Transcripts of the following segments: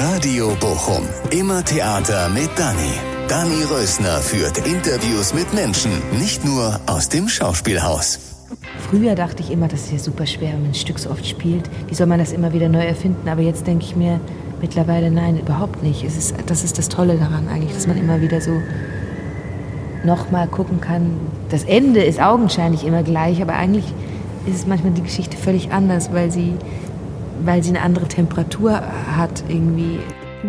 Radio Bochum. Immer Theater mit Dani. Dani Rösner führt Interviews mit Menschen, nicht nur aus dem Schauspielhaus. Früher dachte ich immer, das ist ja super schwer, wenn man ein Stück so oft spielt. Wie soll man das immer wieder neu erfinden? Aber jetzt denke ich mir mittlerweile, nein, überhaupt nicht. Es ist, das ist das Tolle daran eigentlich, dass man immer wieder so nochmal gucken kann. Das Ende ist augenscheinlich immer gleich, aber eigentlich ist es manchmal die Geschichte völlig anders, weil sie, weil sie eine andere Temperatur hat irgendwie.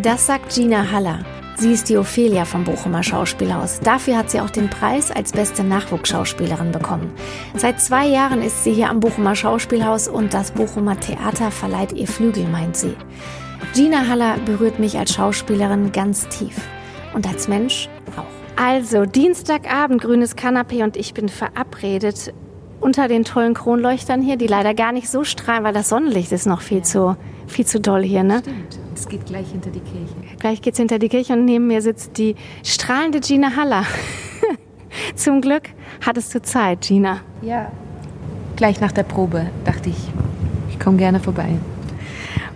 Das sagt Gina Haller. Sie ist die Ophelia vom Bochumer Schauspielhaus. Dafür hat sie auch den Preis als beste Nachwuchsschauspielerin bekommen. Seit zwei Jahren ist sie hier am Bochumer Schauspielhaus und das Bochumer Theater verleiht ihr Flügel, meint sie. Gina Haller berührt mich als Schauspielerin ganz tief und als Mensch auch. Also, Dienstagabend, grünes Kanapee und ich bin verabredet unter den tollen Kronleuchtern hier, die leider gar nicht so strahlen, weil das Sonnenlicht ist noch viel zu, viel zu doll hier, ne? Stimmt. Es geht gleich hinter die Kirche. Gleich geht's hinter die Kirche und neben mir sitzt die strahlende Gina Haller. Zum Glück hattest du Zeit, Gina. Ja. Gleich nach der Probe dachte ich, ich komme gerne vorbei.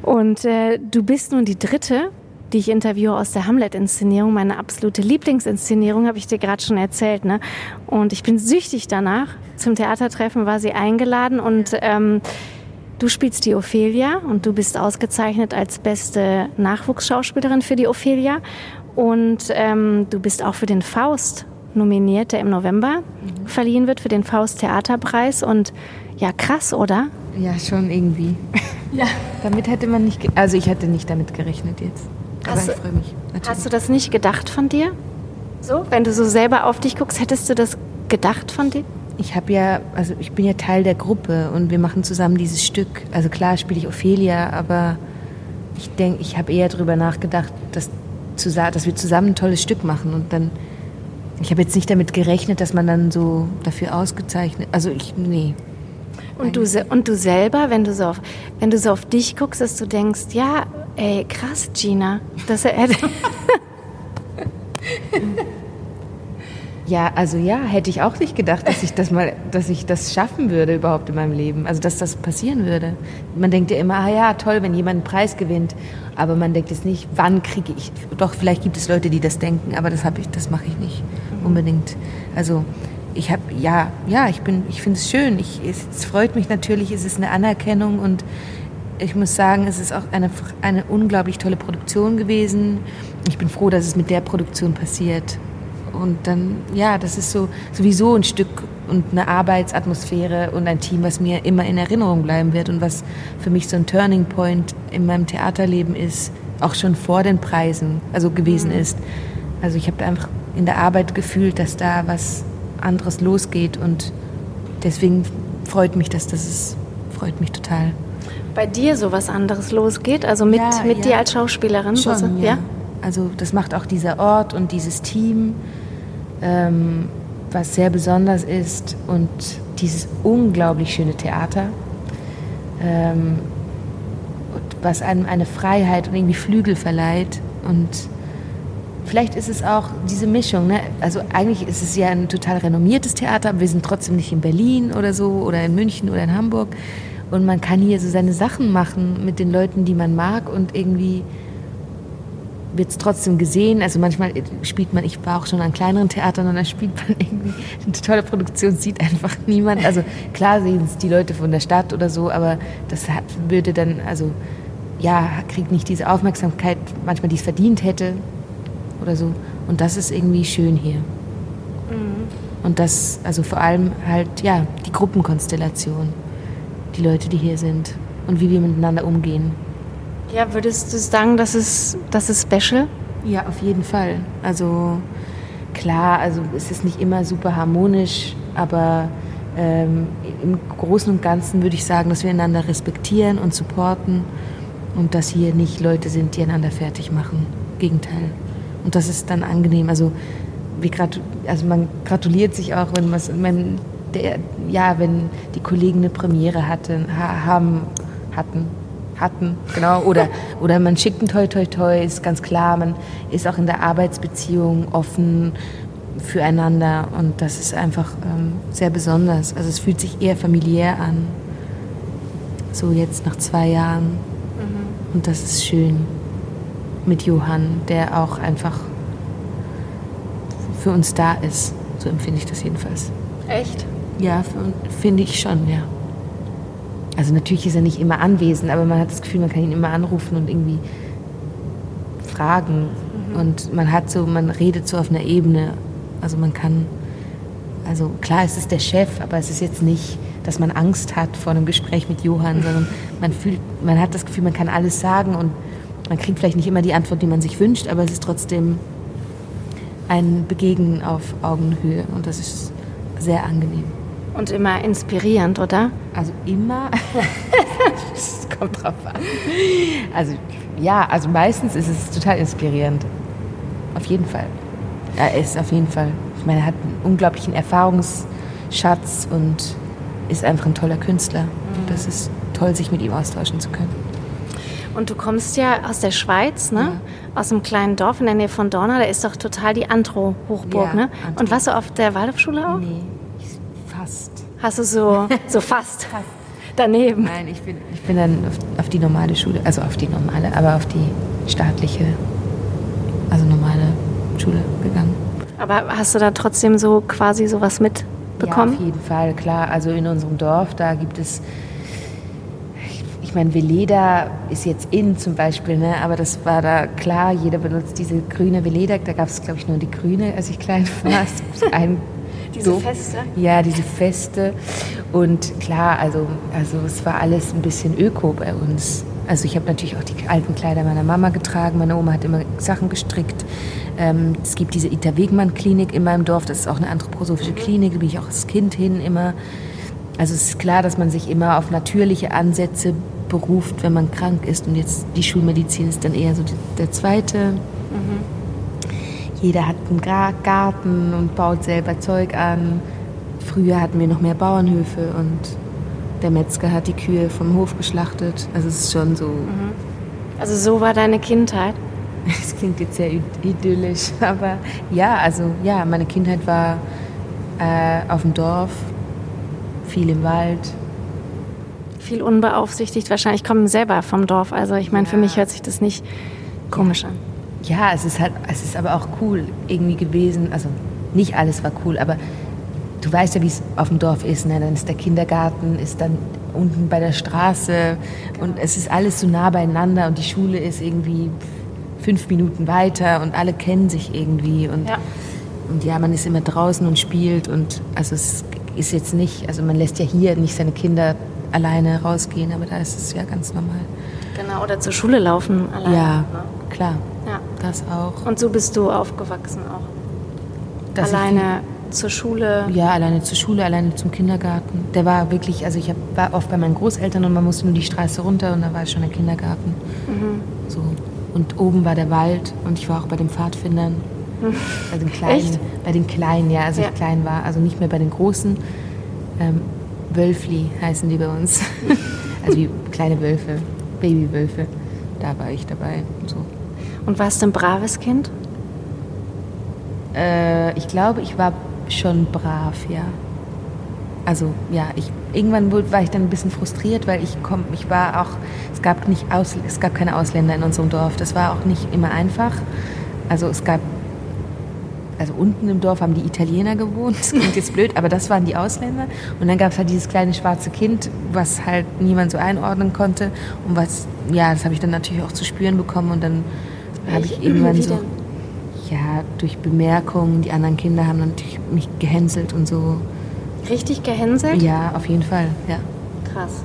Und äh, du bist nun die dritte, die ich interviewe aus der Hamlet-Inszenierung. Meine absolute Lieblingsinszenierung, habe ich dir gerade schon erzählt. Ne? Und ich bin süchtig danach. Zum Theatertreffen war sie eingeladen und ähm, du spielst die Ophelia und du bist ausgezeichnet als beste Nachwuchsschauspielerin für die Ophelia. Und ähm, du bist auch für den Faust nominiert, der im November mhm. verliehen wird, für den Faust Theaterpreis. Und ja, krass, oder? Ja, schon irgendwie. Ja. damit hätte man nicht, also ich hätte nicht damit gerechnet jetzt. Aber Hast ich du- freue mich. Natürlich. Hast du das nicht gedacht von dir? So, wenn du so selber auf dich guckst, hättest du das gedacht von dir? Ich habe ja, also ich bin ja Teil der Gruppe und wir machen zusammen dieses Stück. Also klar spiele ich Ophelia, aber ich denke, ich habe eher darüber nachgedacht, dass, dass wir zusammen ein tolles Stück machen und dann. Ich habe jetzt nicht damit gerechnet, dass man dann so dafür ausgezeichnet. Also ich, nee. Und du, und du selber, wenn du, so auf, wenn du so auf dich guckst, dass du denkst, ja, ey, krass, Gina. Das hätte, Ja, also ja, hätte ich auch nicht gedacht, dass ich das mal, dass ich das schaffen würde überhaupt in meinem Leben. Also dass das passieren würde. Man denkt ja immer, ah ja, toll, wenn jemand einen Preis gewinnt. Aber man denkt jetzt nicht, wann kriege ich. Doch, vielleicht gibt es Leute, die das denken, aber das habe ich, das mache ich nicht unbedingt. Also ich habe, ja, ja, ich bin, ich finde es schön. Ich, es, es freut mich natürlich, es ist eine Anerkennung und ich muss sagen, es ist auch eine, eine unglaublich tolle Produktion gewesen. Ich bin froh, dass es mit der Produktion passiert. Und dann, ja, das ist so sowieso ein Stück und eine Arbeitsatmosphäre und ein Team, was mir immer in Erinnerung bleiben wird und was für mich so ein Turning Point in meinem Theaterleben ist, auch schon vor den Preisen, also gewesen ist. Also ich habe einfach in der Arbeit gefühlt, dass da was anderes losgeht und deswegen freut mich das, das ist, freut mich total. Bei dir so was anderes losgeht, also mit, Ja, mit ja. dir als Schauspielerin. Schon, also, ja. Also das macht auch dieser Ort und dieses Team, ähm, was sehr besonders ist und dieses unglaublich schöne Theater, ähm, was einem eine Freiheit und irgendwie Flügel verleiht und Vielleicht ist es auch diese Mischung. Ne? Also eigentlich ist es ja ein total renommiertes Theater, aber wir sind trotzdem nicht in Berlin oder so oder in München oder in Hamburg. Und man kann hier so seine Sachen machen mit den Leuten, die man mag und irgendwie wird es trotzdem gesehen. Also manchmal spielt man, ich war auch schon an kleineren Theatern und da spielt man irgendwie eine tolle Produktion, sieht einfach niemand. Also klar sehen es die Leute von der Stadt oder so, aber das hat, würde dann, also ja, kriegt nicht diese Aufmerksamkeit, manchmal die es verdient hätte oder so. Und das ist irgendwie schön hier. Und das, also vor allem halt, ja, die Gruppenkonstellation, die Leute, die hier sind und wie wir miteinander umgehen. ja, würdest du sagen, das ist, das ist special? Ja, auf jeden Fall. Also klar, also es ist nicht immer super harmonisch, aber ähm, im Großen und Ganzen würde ich sagen, dass wir einander respektieren und supporten und dass hier nicht Leute sind, die einander fertig machen. Gegenteil. Und das ist dann angenehm. Also, wir gratu also man gratuliert sich auch, wenn, was, wenn, der, ja, wenn die Kollegen eine Premiere hatten, ha haben, hatten, hatten, genau, oder, oder man schickt ein Toi Toi Toi, ist ganz klar, man ist auch in der Arbeitsbeziehung offen füreinander und das ist einfach ähm, sehr besonders. Also es fühlt sich eher familiär an, so jetzt nach zwei Jahren und das ist schön. mit Johann, der auch einfach für uns da ist. So empfinde ich das jedenfalls. Echt? Ja, finde ich schon, ja. Also natürlich ist er nicht immer anwesend, aber man hat das Gefühl, man kann ihn immer anrufen und irgendwie fragen. Mhm. Und man hat so, man redet so auf einer Ebene. Also man kann, also klar, es ist der Chef, aber es ist jetzt nicht, dass man Angst hat vor einem Gespräch mit Johann, sondern man fühlt, man hat das Gefühl, man kann alles sagen und man kriegt vielleicht nicht immer die Antwort, die man sich wünscht, aber es ist trotzdem ein Begegnen auf Augenhöhe und das ist sehr angenehm. Und immer inspirierend, oder? Also immer. Es kommt drauf an. Also ja, also meistens ist es total inspirierend. Auf jeden Fall. Er ist auf jeden Fall. Ich meine, er hat einen unglaublichen Erfahrungsschatz und ist einfach ein toller Künstler. Mhm. Das ist toll, sich mit ihm austauschen zu können. Und du kommst ja aus der Schweiz, ne? Ja. Aus einem kleinen Dorf in der Nähe von Dorna. Da ist doch total die Antro-Hochburg, ja, ne? Antro. Und warst du auf der Waldorfschule auch? Nee. Hast du so, so fast, fast. daneben? Nein, ich bin, ich bin dann auf, auf, die normale Schule, also auf die normale, aber auf die staatliche, also normale Schule gegangen. Aber hast du da trotzdem so quasi sowas mitbekommen? Ja, auf jeden Fall, klar. Also in unserem Dorf, da gibt es ich meine, Veleda ist jetzt in zum Beispiel, ne? aber das war da klar, jeder benutzt diese grüne Veleda. Da gab es, glaube ich, nur die grüne, als ich klein war. Ein diese Doof. Feste? Ja, diese Feste. Und klar, also, also es war alles ein bisschen öko bei uns. Also ich habe natürlich auch die alten Kleider meiner Mama getragen. Meine Oma hat immer Sachen gestrickt. Ähm, es gibt diese Ita Wegmann Klinik in meinem Dorf. Das ist auch eine anthroposophische Klinik. Da bin ich auch als Kind hin immer. Also es ist klar, dass man sich immer auf natürliche Ansätze beruft, wenn man krank ist. Und jetzt die Schulmedizin ist dann eher so der zweite. Mhm. Jeder hat einen Garten und baut selber Zeug an. Früher hatten wir noch mehr Bauernhöfe und der Metzger hat die Kühe vom Hof geschlachtet. Also es ist schon so. Mhm. Also so war deine Kindheit? Das klingt jetzt sehr idyllisch, aber ja, also ja, meine Kindheit war äh, auf dem Dorf, viel im Wald, viel unbeaufsichtigt. Wahrscheinlich kommen selber vom Dorf. Also ich meine, ja. für mich hört sich das nicht komisch an. Ja, es ist halt, es ist aber auch cool irgendwie gewesen. Also nicht alles war cool, aber du weißt ja, wie es auf dem Dorf ist. Ne? Dann ist der Kindergarten, ist dann unten bei der Straße und es ist alles so nah beieinander und die Schule ist irgendwie fünf Minuten weiter und alle kennen sich irgendwie und ja. und ja, man ist immer draußen und spielt und also es ist jetzt nicht, also man lässt ja hier nicht seine Kinder alleine rausgehen, aber da ist es ja ganz normal. Genau, oder zur Schule laufen alleine. Ja, klar. Das auch. Und so bist du aufgewachsen auch? Dass alleine zur Schule? Ja, alleine zur Schule, alleine zum Kindergarten. Der war wirklich, also ich war oft bei meinen Großeltern und man musste nur die Straße runter und da war schon der Kindergarten. Mhm. So. Und oben war der Wald und ich war auch bei den Pfadfindern. Mhm. Bei den Kleinen. Echt? Bei den Kleinen, ja, als ja. ich klein war. Also nicht mehr bei den Großen. Ähm, Wölfli heißen die bei uns. also wie kleine Wölfe, Babywölfe. Da war ich dabei. So. Und warst du ein braves Kind? Äh, ich glaube, ich war schon brav, ja. Also ja, ich, irgendwann war ich dann ein bisschen frustriert, weil ich komm, ich war auch, es gab nicht Aus, es gab keine Ausländer in unserem Dorf. Das war auch nicht immer einfach. Also es gab also unten im Dorf haben die Italiener gewohnt, das klingt jetzt blöd, aber das waren die Ausländer. Und dann gab es halt dieses kleine schwarze Kind, was halt niemand so einordnen konnte. Und was, ja, das habe ich dann natürlich auch zu spüren bekommen. Und dann habe ich irgendwann so, ja, durch Bemerkungen, die anderen Kinder haben natürlich mich gehänselt und so. Richtig gehänselt? Ja, auf jeden Fall, ja. Krass.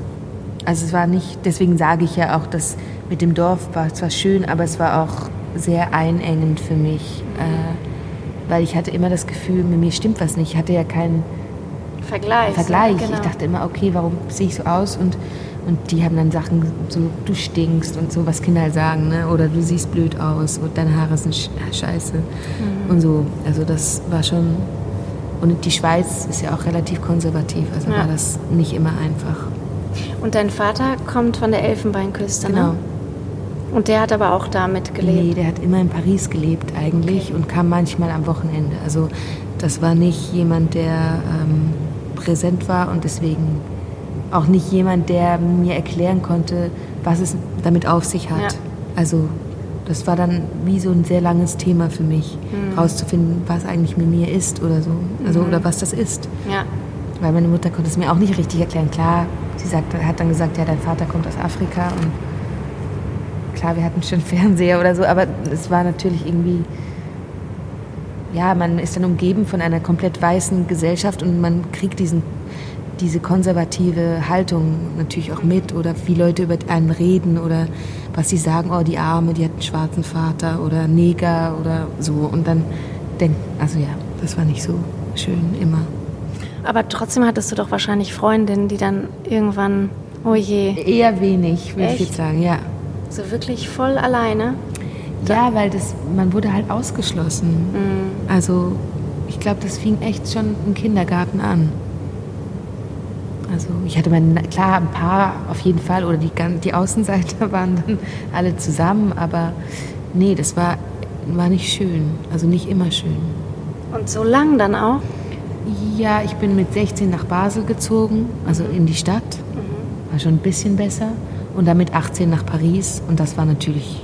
Also es war nicht, deswegen sage ich ja auch, dass mit dem Dorf war zwar schön, aber es war auch sehr einengend für mich. Äh, weil ich hatte immer das Gefühl, mit mir stimmt was nicht. Ich hatte ja keinen Vergleich. Vergleich. Ja, genau. Ich dachte immer, okay, warum sehe ich so aus? Und, und die haben dann Sachen so, du stinkst und so, was Kinder halt sagen, ne? oder du siehst blöd aus und deine Haare sind scheiße mhm. und so. Also das war schon, und die Schweiz ist ja auch relativ konservativ, also ja. war das nicht immer einfach. Und dein Vater kommt von der Elfenbeinküste, ne? genau. ne? Und der hat aber auch damit gelebt? Nee, der hat immer in Paris gelebt eigentlich okay. und kam manchmal am Wochenende. Also das war nicht jemand, der ähm, präsent war und deswegen auch nicht jemand, der mir erklären konnte, was es damit auf sich hat. Ja. Also das war dann wie so ein sehr langes Thema für mich, Mhm. rauszufinden, was eigentlich mit mir ist oder so. Also, oder was das ist. Ja. Weil meine Mutter konnte es mir auch nicht richtig erklären. Klar, sie sagt, hat dann gesagt, ja, dein Vater kommt aus Afrika und klar, wir hatten schon Fernseher oder so, aber es war natürlich irgendwie, ja, man ist dann umgeben von einer komplett weißen Gesellschaft und man kriegt diesen, diese konservative Haltung natürlich auch mit oder wie Leute über einen reden oder was sie sagen, oh, die Arme, die hat einen schwarzen Vater oder Neger oder so und dann denkt, also ja, das war nicht so schön immer. Aber trotzdem hattest du doch wahrscheinlich Freundinnen, die dann irgendwann, oh je, Eher wenig, würde ich jetzt sagen, ja. so wirklich voll alleine. Ja, weil das, man wurde halt ausgeschlossen. Mhm. Also ich glaube, das fing echt schon im Kindergarten an. Also ich hatte meine, klar, ein paar auf jeden Fall, oder die, die Außenseiter waren dann alle zusammen, aber nee, das war, war nicht schön. Also nicht immer schön. Und so lang dann auch? Ja, ich bin mit 16 nach Basel gezogen, also in die Stadt. War schon ein bisschen besser. Und dann mit 18 nach Paris. Und das war natürlich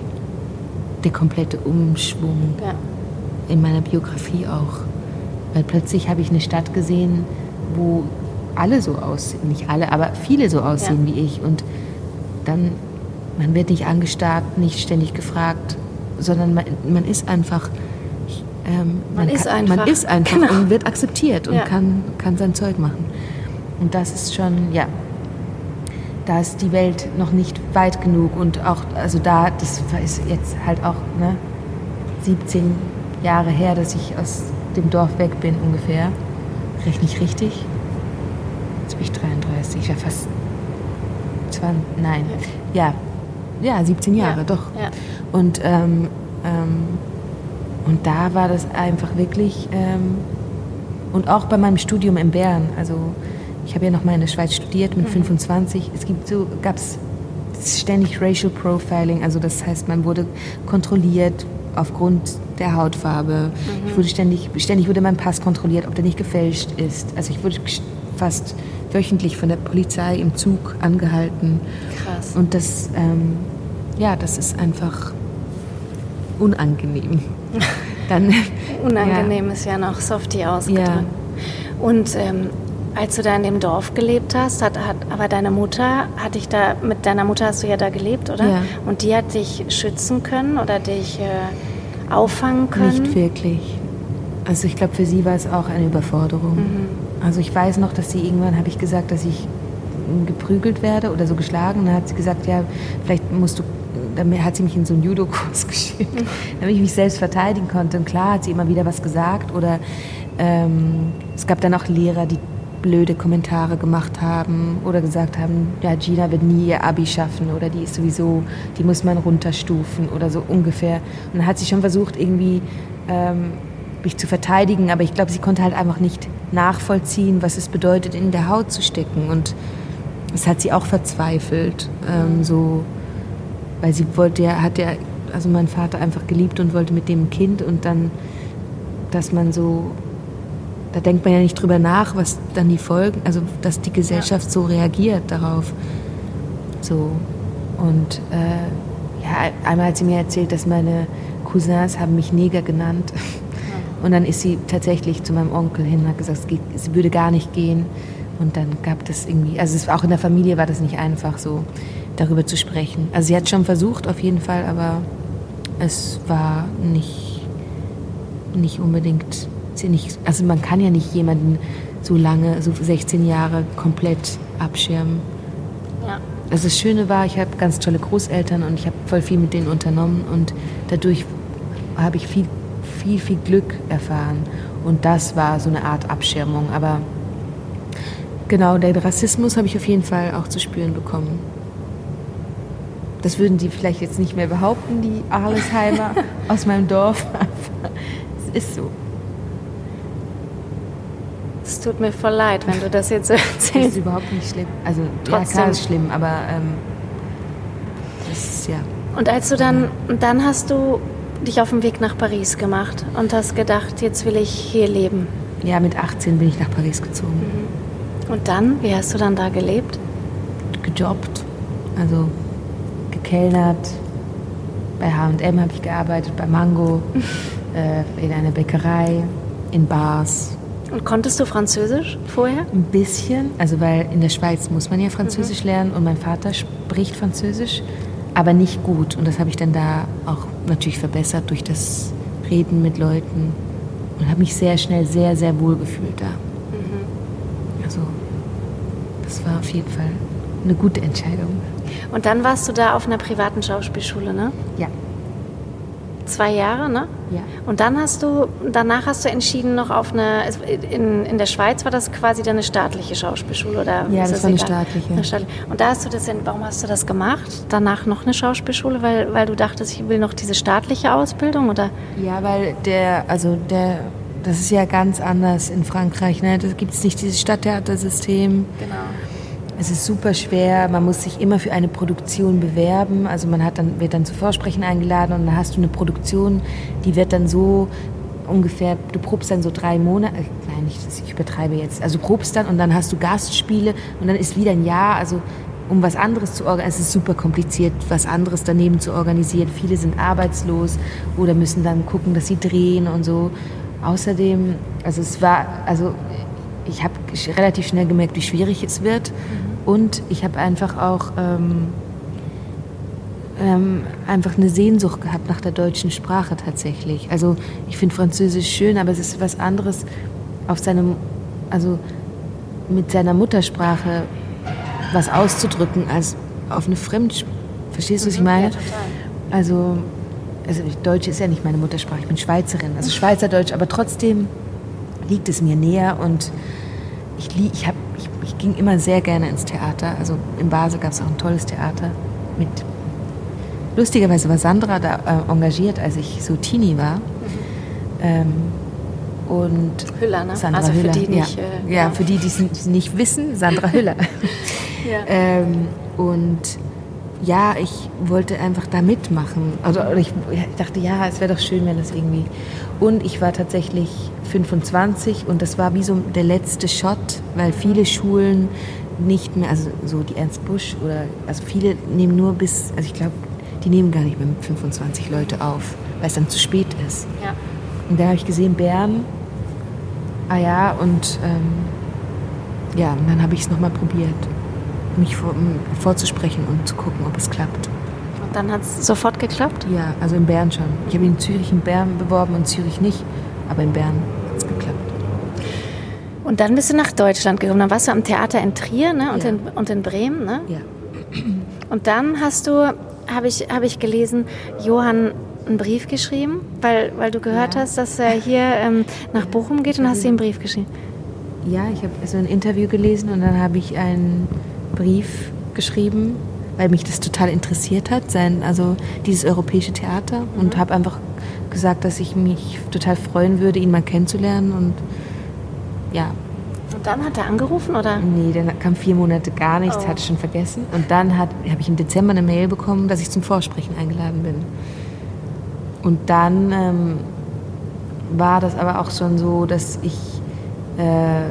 der komplette Umschwung Ja. in meiner Biografie auch. Weil plötzlich habe ich eine Stadt gesehen, wo alle so aussehen. Nicht alle, aber viele so aussehen Ja. wie ich. Und dann, man wird nicht angestarrt, nicht ständig gefragt, sondern man, man ist einfach. Ähm, Man ist kann, einfach. Man ist einfach Genau. und wird akzeptiert und Ja. kann, kann sein Zeug machen. Und das ist schon, ja, da ist die Welt noch nicht weit genug und auch, also da, das ist jetzt halt auch ne, 17 Jahre her, dass ich aus dem Dorf weg bin ungefähr. Rechne ich richtig? Ich 33, ich war fast 20, nein, ja, ja, 17 Jahre, Ja, doch. ja. Und, ähm, ähm, und da war das einfach wirklich, ähm, und auch bei meinem Studium in Bern, also ich habe ja noch mal in der Schweiz studiert mit 25, es gibt so, gab es ständig Racial Profiling, also das heißt, man wurde kontrolliert aufgrund der Hautfarbe. Ich wurde ständig, ständig wurde mein Pass kontrolliert, ob der nicht gefälscht ist. Also ich wurde fast wöchentlich von der Polizei im Zug angehalten. Krass. Und das, ähm, ja, das ist einfach unangenehm. Dann, Unangenehm ist ja noch softy ausgedrückt. Und ähm, als du da in dem Dorf gelebt hast, hat, hat aber deine Mutter, hat dich da, mit deiner Mutter hast du ja da gelebt, oder? Ja. Und die hat dich schützen können oder dich äh, auffangen können? Nicht wirklich. Also ich glaube, für sie war es auch eine Überforderung. Mhm. Also ich weiß noch, dass sie irgendwann, habe ich gesagt, dass ich geprügelt werde oder so geschlagen. Dann hat sie gesagt, ja, vielleicht musst du, dann hat sie mich in so einen Judo-Kurs geschickt, damit ich mich selbst verteidigen konnte. Und klar hat sie immer wieder was gesagt oder ähm, es gab dann auch Lehrer, die blöde Kommentare gemacht haben oder gesagt haben, ja, Gina wird nie ihr Abi schaffen oder die ist sowieso, die muss man runterstufen oder so ungefähr. Und dann hat sie schon versucht, irgendwie ähm, mich zu verteidigen, aber ich glaube, sie konnte halt einfach nicht nachvollziehen, was es bedeutet, in der Haut zu stecken. Und das hat sie auch verzweifelt, ähm, so, weil sie wollte ja, hat ja, also mein Vater einfach geliebt und wollte mit dem ein Kind und dann, dass man so, da denkt man ja nicht drüber nach, was dann die Folgen, also dass die Gesellschaft so reagiert darauf. So. Und äh, ja, einmal hat sie mir erzählt, dass meine Cousins haben mich Neger genannt. Und dann ist sie tatsächlich zu meinem Onkel hin und hat gesagt, es, geht, es würde gar nicht gehen. Und dann gab das irgendwie, also es, auch in der Familie war das nicht einfach so, darüber zu sprechen. Also sie hat schon versucht auf jeden Fall, aber es war nicht, nicht unbedingt, sie nicht, also man kann ja nicht jemanden so lange, so 16 Jahre komplett abschirmen. Ja. Also das Schöne war, ich habe ganz tolle Großeltern und ich habe voll viel mit denen unternommen und dadurch habe ich viel, viel, viel Glück erfahren. Und das war so eine Art Abschirmung. Aber genau, den Rassismus habe ich auf jeden Fall auch zu spüren bekommen. Das würden die vielleicht jetzt nicht mehr behaupten, die Arlesheimer aus meinem Dorf. Aber es ist so. Es tut mir voll leid, wenn du das jetzt so Das ist erzählst. überhaupt nicht schlimm. Also, ja, Trotzdem. klar ist schlimm, aber ähm, das ist ja. Und als du dann, dann hast du dich auf den Weg nach Paris gemacht und hast gedacht, jetzt will ich hier leben. Ja, mit 18 bin ich nach Paris gezogen. Und dann, wie hast du dann da gelebt? Gejobbt, also gekellnert, bei H&M habe ich gearbeitet, bei Mango, äh, in einer Bäckerei, in Bars. Und konntest du Französisch vorher? Ein bisschen, also weil in der Schweiz muss man ja Französisch mhm. lernen und mein Vater spricht Französisch, aber nicht gut. Und das habe ich dann da auch natürlich verbessert durch das Reden mit Leuten und habe mich sehr schnell sehr, sehr wohl gefühlt da. Mhm. Also das war auf jeden Fall eine gute Entscheidung. Und dann warst du da auf einer privaten Schauspielschule, ne? Ja. Zwei Jahre, ne? Ja. Und dann hast du, danach hast du entschieden, noch auf eine, in, in der Schweiz war das quasi dann eine staatliche Schauspielschule, oder? Ja, das, das war eine staatliche. eine staatliche. Und da hast du das, warum hast du das gemacht? Danach noch eine Schauspielschule, weil, weil du dachtest, ich will noch diese staatliche Ausbildung, oder? Ja, weil der, also der, das ist ja ganz anders in Frankreich, ne? Da gibt es nicht dieses Stadttheatersystem. Genau. Es ist super schwer, man muss sich immer für eine Produktion bewerben. Also man hat dann, wird dann zu Vorsprechen eingeladen und dann hast du eine Produktion, die wird dann so ungefähr, du probst dann so drei Monate, äh, nein, nicht, ich übertreibe jetzt, also probst dann und dann hast du Gastspiele und dann ist wieder ein Jahr, also um was anderes zu organisieren, es ist super kompliziert, was anderes daneben zu organisieren. Viele sind arbeitslos oder müssen dann gucken, dass sie drehen und so. Außerdem, also es war, also ich habe relativ schnell gemerkt, wie schwierig es wird. Mhm. Und ich habe einfach auch ähm, ähm, einfach eine Sehnsucht gehabt nach der deutschen Sprache tatsächlich. Also ich finde Französisch schön, aber es ist was anderes auf seinem, also mit seiner Muttersprache was auszudrücken als auf eine Fremdsprache. Verstehst du, was ich mhm. meine? Ja, total. Also, also Deutsch ist ja nicht meine Muttersprache, ich bin Schweizerin, also Schweizerdeutsch, aber trotzdem liegt es mir näher und ich, ich, hab, ich, ich ging immer sehr gerne ins Theater. Also in Basel gab es auch ein tolles Theater mit. Lustigerweise war Sandra da äh, engagiert, als ich so Teenie war. Mhm. Ähm, und Hüller, ne? Sandra also Hüller. für die nicht. Ja, äh, ja, für die, die es nicht wissen, Sandra Hüller. ja. ähm, und ja, ich wollte einfach da mitmachen. Also ich, ich dachte, ja, es wäre doch schön, wenn das irgendwie. Und ich war tatsächlich 25 und das war wie so der letzte Shot, weil viele Schulen nicht mehr, also so die Ernst Busch oder, also viele nehmen nur bis, also ich glaube, die nehmen gar nicht mehr mit 25 Leute auf, weil es dann zu spät ist. Ja. Und da habe ich gesehen, Bern, ah ja, und ähm, ja, und dann habe ich es nochmal probiert, mich vor, vorzusprechen und zu gucken, ob es klappt. Und dann hat es sofort geklappt? Ja, also in Bern schon. Ich habe in Zürich in Bern beworben und Zürich nicht, aber in Bern hat es geklappt. Und dann bist du nach Deutschland gekommen. Dann warst du am Theater in Trier ne? und, ja. in, und in Bremen. Ne? Ja. Und dann hast du, habe ich, hab ich gelesen, Johann einen Brief geschrieben, weil, weil du gehört ja. hast, dass er hier ähm, nach Bochum geht und hast ihm einen Brief geschrieben. Ja, ich habe so ein Interview gelesen und dann habe ich einen Brief geschrieben, weil mich das total interessiert hat, sein, also dieses europäische Theater mhm. und habe einfach gesagt, dass ich mich total freuen würde, ihn mal kennenzulernen und ja. Und dann hat er angerufen, oder? Nee, dann kam vier Monate gar nichts, oh. hatte ich schon vergessen. Und dann habe ich im Dezember eine Mail bekommen, dass ich zum Vorsprechen eingeladen bin. Und dann ähm, war das aber auch schon so, dass ich, äh,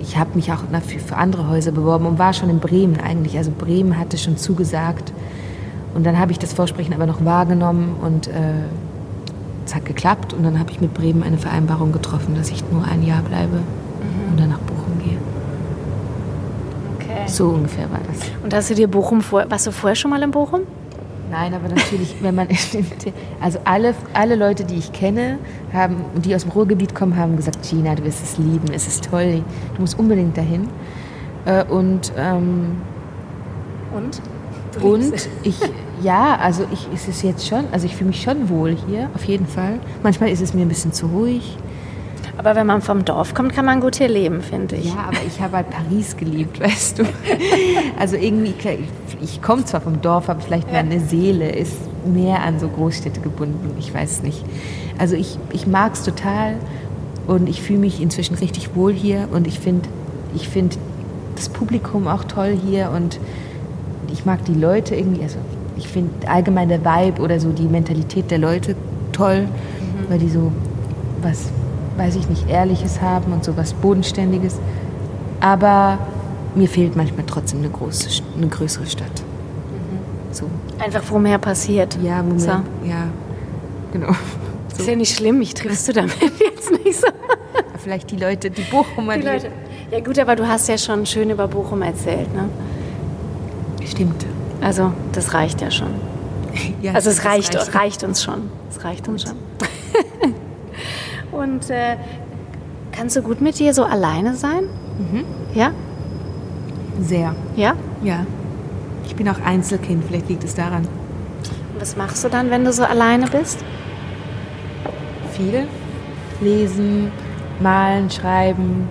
ich habe mich auch für, andere Häuser beworben und war schon in Bremen eigentlich. Also Bremen hatte schon zugesagt. Und dann habe ich das Vorsprechen aber noch wahrgenommen und äh, es hat geklappt und dann habe ich mit Bremen eine Vereinbarung getroffen, dass ich nur ein Jahr bleibe mhm. und dann nach Bochum gehe. Okay. So ungefähr war das. Und hast du dir Bochum vor, warst du vorher schon mal in Bochum? Nein, aber natürlich, wenn man also alle, alle Leute, die ich kenne, haben, die aus dem Ruhrgebiet kommen, haben gesagt, Gina, du wirst es lieben, es ist toll, du musst unbedingt dahin. Äh, und ähm, und und ich, ja, also ich ist es jetzt schon, also ich fühle mich schon wohl hier, auf jeden Fall. Manchmal ist es mir ein bisschen zu ruhig. Aber wenn man vom Dorf kommt, kann man gut hier leben, finde ich. Ja, aber ich habe halt Paris geliebt, weißt du. Also irgendwie, ich, komme zwar vom Dorf, aber vielleicht meine. Seele ist mehr an so Großstädte gebunden. Ich weiß nicht. Also ich, ich mag es total und ich fühle mich inzwischen richtig wohl hier und ich finde ich find das Publikum auch toll hier und ich mag die Leute irgendwie, also ich finde allgemein der Vibe oder so die Mentalität der Leute toll, mhm. weil die so was, weiß ich nicht, Ehrliches haben und so was Bodenständiges. Aber mir fehlt manchmal trotzdem eine, große, eine größere Stadt. So. Einfach, wo mehr passiert. Ja, wo So. mehr, ja, genau. Ist ja nicht schlimm, ich triffst du damit jetzt nicht so. Vielleicht die Leute, die Bochumer, Die Leute. Ja gut, aber du hast ja schon schön über Bochum erzählt, ne? Stimmt. Also das reicht ja schon. Ja, Also es reicht, reicht. reicht uns schon. Es reicht uns schon. Und äh, kannst du gut mit dir so alleine sein? Ja? Sehr. Ja? Ja. Ich bin auch Einzelkind, vielleicht liegt es daran. Und was machst du dann, wenn du so alleine bist? Viel. Lesen, malen, schreiben,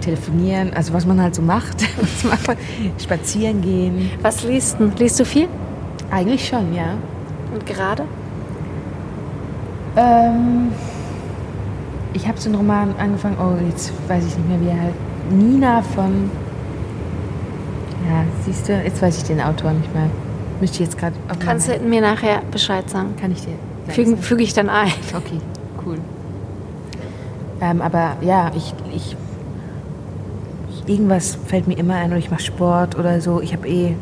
telefonieren, also was man halt so macht. Macht? Spazieren gehen. Was liest du? Liest du viel? Eigentlich schon, ja. Und gerade? Ähm, ich habe so einen Roman angefangen, oh, jetzt weiß ich nicht mehr, wie er halt. Nina von. Ja, siehst du, jetzt weiß ich den Autor nicht mehr. Müsste ich jetzt gerade. Kannst du mir nachher Bescheid sagen? Kann ich dir. sagen. füge ich dann ein. Okay, cool. Ähm, aber ja, ich, ich. Irgendwas fällt mir immer ein oder ich mache Sport oder so. Ich habe eh.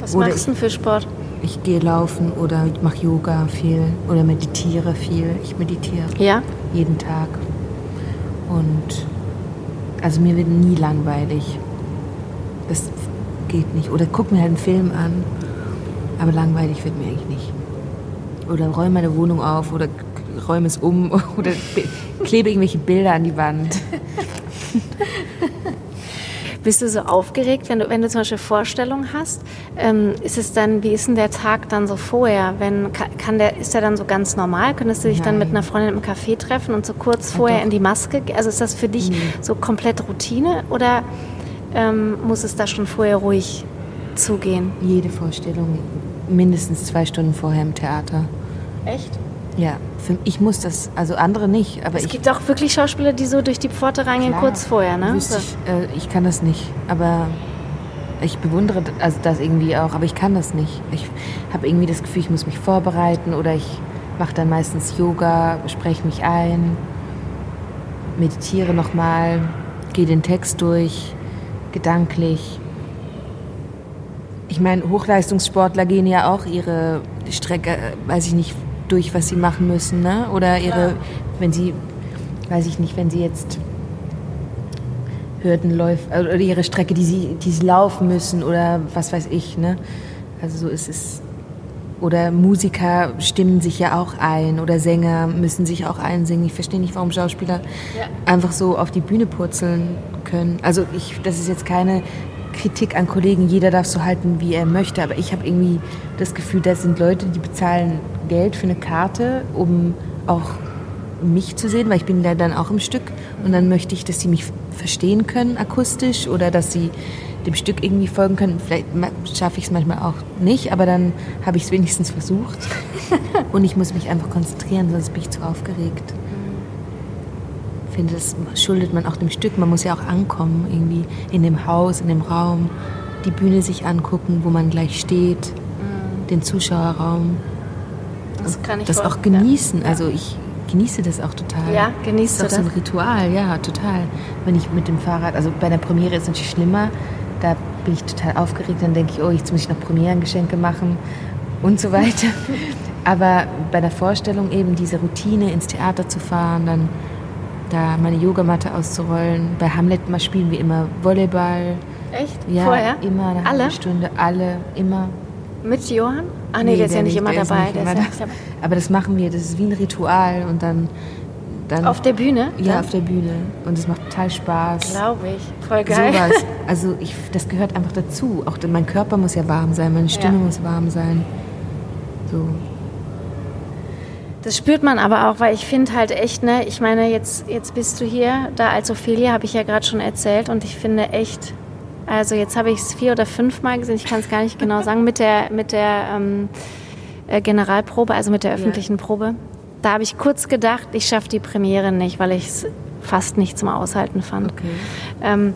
Was machst du denn für Sport? Ich, ich gehe laufen oder ich mache Yoga viel oder meditiere viel. Ich meditiere Ja? jeden Tag. Und also mir wird nie langweilig. Das geht nicht. Oder guck mir halt einen Film an. Aber langweilig wird mir eigentlich nicht. Oder räume meine Wohnung auf oder räume es um oder be- klebe irgendwelche Bilder an die Wand. Bist du so aufgeregt, wenn du, wenn du zum Beispiel Vorstellungen hast? Ähm, ist es dann, wie ist denn der Tag dann so vorher? Wenn, kann, der, ist der dann so ganz normal? Könntest du dich dann mit Nein. einer Freundin im Café treffen und so kurz vorher in die Maske? Also ist das für dich Nee. so komplett Routine oder ähm, muss es da schon vorher ruhig zugehen? Jede Vorstellung mindestens zwei Stunden vorher im Theater. Echt? Ja, für, ich muss das, also andere nicht, aber Es ich gibt auch wirklich Schauspieler, die so durch die Pforte reingehen, Klar, kurz vorher, ne? So. Ich, äh, ich kann das nicht, aber ich bewundere also das irgendwie auch, aber ich kann das nicht. Ich habe irgendwie das Gefühl, ich muss mich vorbereiten oder ich mache dann meistens Yoga, spreche mich ein, meditiere nochmal, gehe den Text durch, gedanklich. Ich meine, Hochleistungssportler gehen ja auch ihre Strecke, äh, weiß ich nicht, durch, was sie machen müssen, ne? Oder ihre, wenn sie, weiß ich nicht, wenn sie jetzt Hürdenläufe äh, oder ihre Strecke, die sie, die sie laufen müssen oder was weiß ich, ne? Also so ist es. Oder Musiker stimmen sich ja auch ein oder Sänger müssen sich auch einsingen. Ich verstehe nicht, warum Schauspieler einfach so auf die Bühne purzeln können. Also ich, das ist jetzt keine Kritik an Kollegen. Jeder darf so halten, wie er möchte. Aber ich habe irgendwie das Gefühl, das sind Leute, die bezahlen Geld für eine Karte, um auch mich zu sehen, weil ich bin ja dann auch im Stück und dann möchte ich, dass sie mich verstehen können akustisch oder dass sie dem Stück irgendwie folgen können. Vielleicht schaffe ich es manchmal auch nicht, aber dann habe ich es wenigstens versucht und ich muss mich einfach konzentrieren, sonst bin ich zu aufgeregt. Ich finde, das schuldet man auch dem Stück. Man muss ja auch ankommen, irgendwie in dem Haus, in dem Raum, die Bühne sich angucken, wo man gleich steht, den Zuschauerraum Das kann ich das auch genießen. Ja. Also ich genieße das auch total. Ja, genießt das ist auch so ein Ritual, ja, total. Wenn ich mit dem Fahrrad, also bei der Premiere ist es natürlich schlimmer, da bin ich total aufgeregt, dann denke ich, oh, jetzt muss ich noch Premierengeschenke machen und so weiter. Aber bei der Vorstellung eben diese Routine, ins Theater zu fahren, dann da meine Yogamatte auszurollen. Bei Hamlet mal spielen wir immer Volleyball. Echt? Ja, Vorher? immer eine Alle? Stunde, alle, immer. Mit Johann? Ach nee, der ist ja nicht immer dabei. nicht der immer ist ja da. nicht dabei. Aber das machen wir, das ist wie ein Ritual und dann, dann Auf der Bühne? ja auf der Bühne und es macht total Spaß. Glaube ich. Voll geil. Sowas. Also ich, das gehört einfach dazu. Auch mein Körper muss ja warm sein, meine Stimme Ja. muss warm sein. So. Das spürt man aber auch, weil ich finde halt echt, ne, ich meine, jetzt, jetzt bist du hier, da als Ophelia, habe ich ja gerade schon erzählt und ich finde echt, also jetzt habe ich es vier oder fünf Mal gesehen, ich kann es gar nicht genau sagen, mit der, mit der ähm, äh, Generalprobe, also mit der öffentlichen Probe. Da habe ich kurz gedacht, ich schaffe die Premiere nicht, weil ich es fast nicht zum Aushalten fand. Okay. Ähm,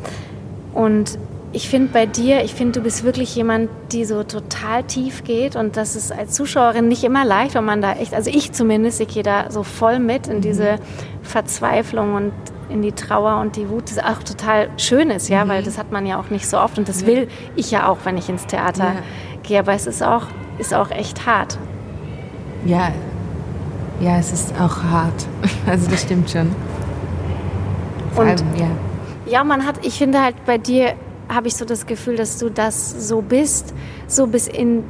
und ich finde bei dir, ich finde, du bist wirklich jemand, die so total tief geht und das ist als Zuschauerin nicht immer leicht, weil man da echt, also ich zumindest, ich gehe da so voll mit in diese Verzweiflung und in die Trauer und die Wut, das auch total schön ist, ja, mhm. weil das hat man ja auch nicht so oft und das ja. will ich ja auch, wenn ich ins Theater ja. gehe, aber es ist auch, ist auch echt hart. Ja, ja, es ist auch hart. Also das stimmt schon. Vor und allem, ja. ja, man hat, ich finde halt bei dir habe ich so das Gefühl, dass du das so bist, so bis in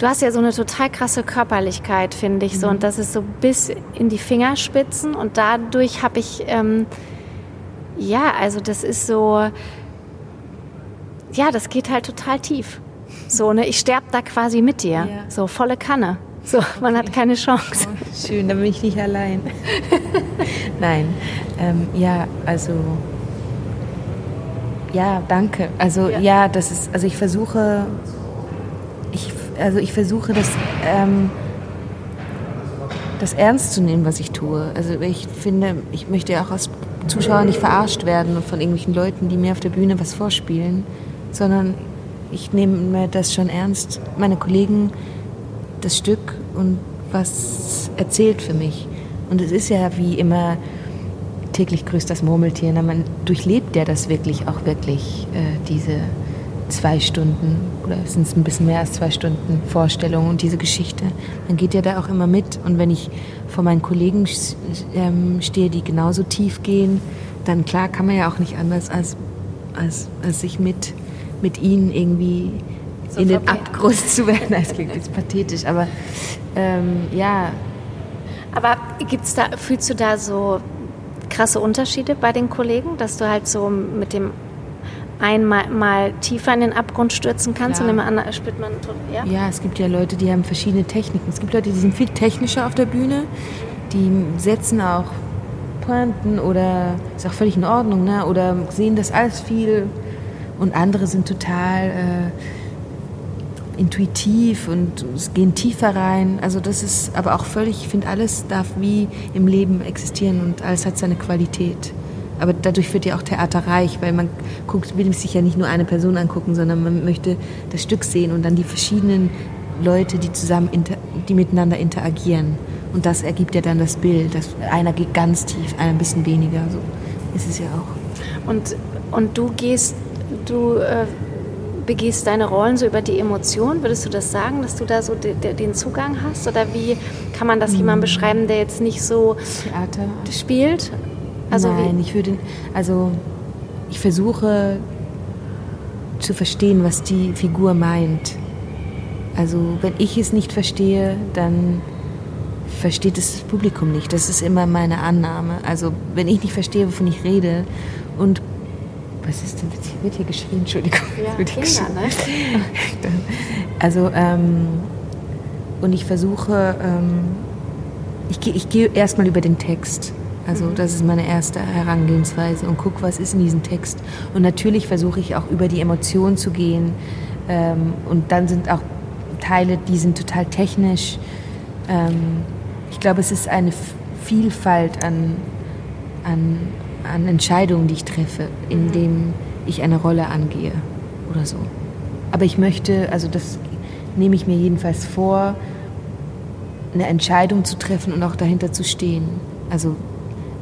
Du hast ja so eine total krasse Körperlichkeit, finde ich so. Mhm. Und das ist so bis in die Fingerspitzen. Und dadurch habe ich, ähm, ja, also das ist so, ja, das geht halt total tief. So, ne, ich sterbe da quasi mit dir. Ja. So, volle Kanne. So, man okay. hat keine Chance. Oh, schön, dann bin ich nicht allein. Nein, ähm, ja, also ja, danke. Also ja. ja, das ist, also ich versuche, also ich versuche das, ähm, das ernst zu nehmen, was ich tue. Also ich finde, ich möchte ja auch als Zuschauer nicht verarscht werden von irgendwelchen Leuten, die mir auf der Bühne was vorspielen, sondern ich nehme mir das schon ernst. Meine Kollegen, das Stück und was erzählt für mich. Und es ist ja wie immer täglich grüßt das Murmeltier. Man durchlebt ja das wirklich auch wirklich, äh, diese zwei Stunden oder sind es ein bisschen mehr als zwei Stunden Vorstellung und diese Geschichte. Man geht ja da auch immer mit. Und wenn ich vor meinen Kollegen ähm, stehe, die genauso tief gehen, dann klar kann man ja auch nicht anders als, als, als sich mit, mit ihnen irgendwie so in den Abgrund zu werden. Das klingt jetzt pathetisch, aber ähm, ja. Aber gibt's da, fühlst du da so krasse Unterschiede bei den Kollegen, dass du halt so mit dem einmal mal tiefer in den Abgrund stürzen kannst Klar. und im anderen spürt man ja? ja, es gibt ja Leute, die haben verschiedene Techniken. Es gibt Leute, die sind viel technischer auf der Bühne, die setzen auch Pointen oder ist auch völlig in Ordnung, ne? Oder sehen das alles viel und andere sind total äh, intuitiv und gehen tiefer rein. Also das ist aber auch völlig, ich finde, alles darf wie im Leben existieren und alles hat seine Qualität. Aber dadurch wird ja auch Theater reich, weil man guckt, will sich ja nicht nur eine Person angucken, sondern man möchte das Stück sehen und dann die verschiedenen Leute, die zusammen, die miteinander interagieren. Und das ergibt ja dann das Bild. Dass einer geht ganz tief, einer ein bisschen weniger. So ist es ja auch. Und, und du gehst, du äh, begehst deine Rollen so über die Emotion. Würdest du das sagen, dass du da so de, de, den Zugang hast? Oder wie kann man das jemandem hm. beschreiben, der jetzt nicht so Theater spielt? Also Nein, ich würde, also ich versuche zu verstehen, was die Figur meint. Also wenn ich es nicht verstehe, dann versteht das Publikum nicht. Das ist immer meine Annahme. Also wenn ich nicht verstehe, wovon ich rede und was ist denn, hier wird hier geschrien, Entschuldigung. Ja, Kinder, ne? Also, ähm, und ich versuche, ähm, ich, ich gehe erstmal über den Text. Also mhm. das ist meine erste Herangehensweise und guck, was ist in diesem Text. Und natürlich versuche ich auch über die Emotionen zu gehen. Ähm, und dann sind auch Teile, die sind total technisch. Ähm, ich glaube, es ist eine Vielfalt an, an, an Entscheidungen, die ich treffe, indem mhm. ich eine Rolle angehe oder so. Aber ich möchte, also das nehme ich mir jedenfalls vor, eine Entscheidung zu treffen und auch dahinter zu stehen. Also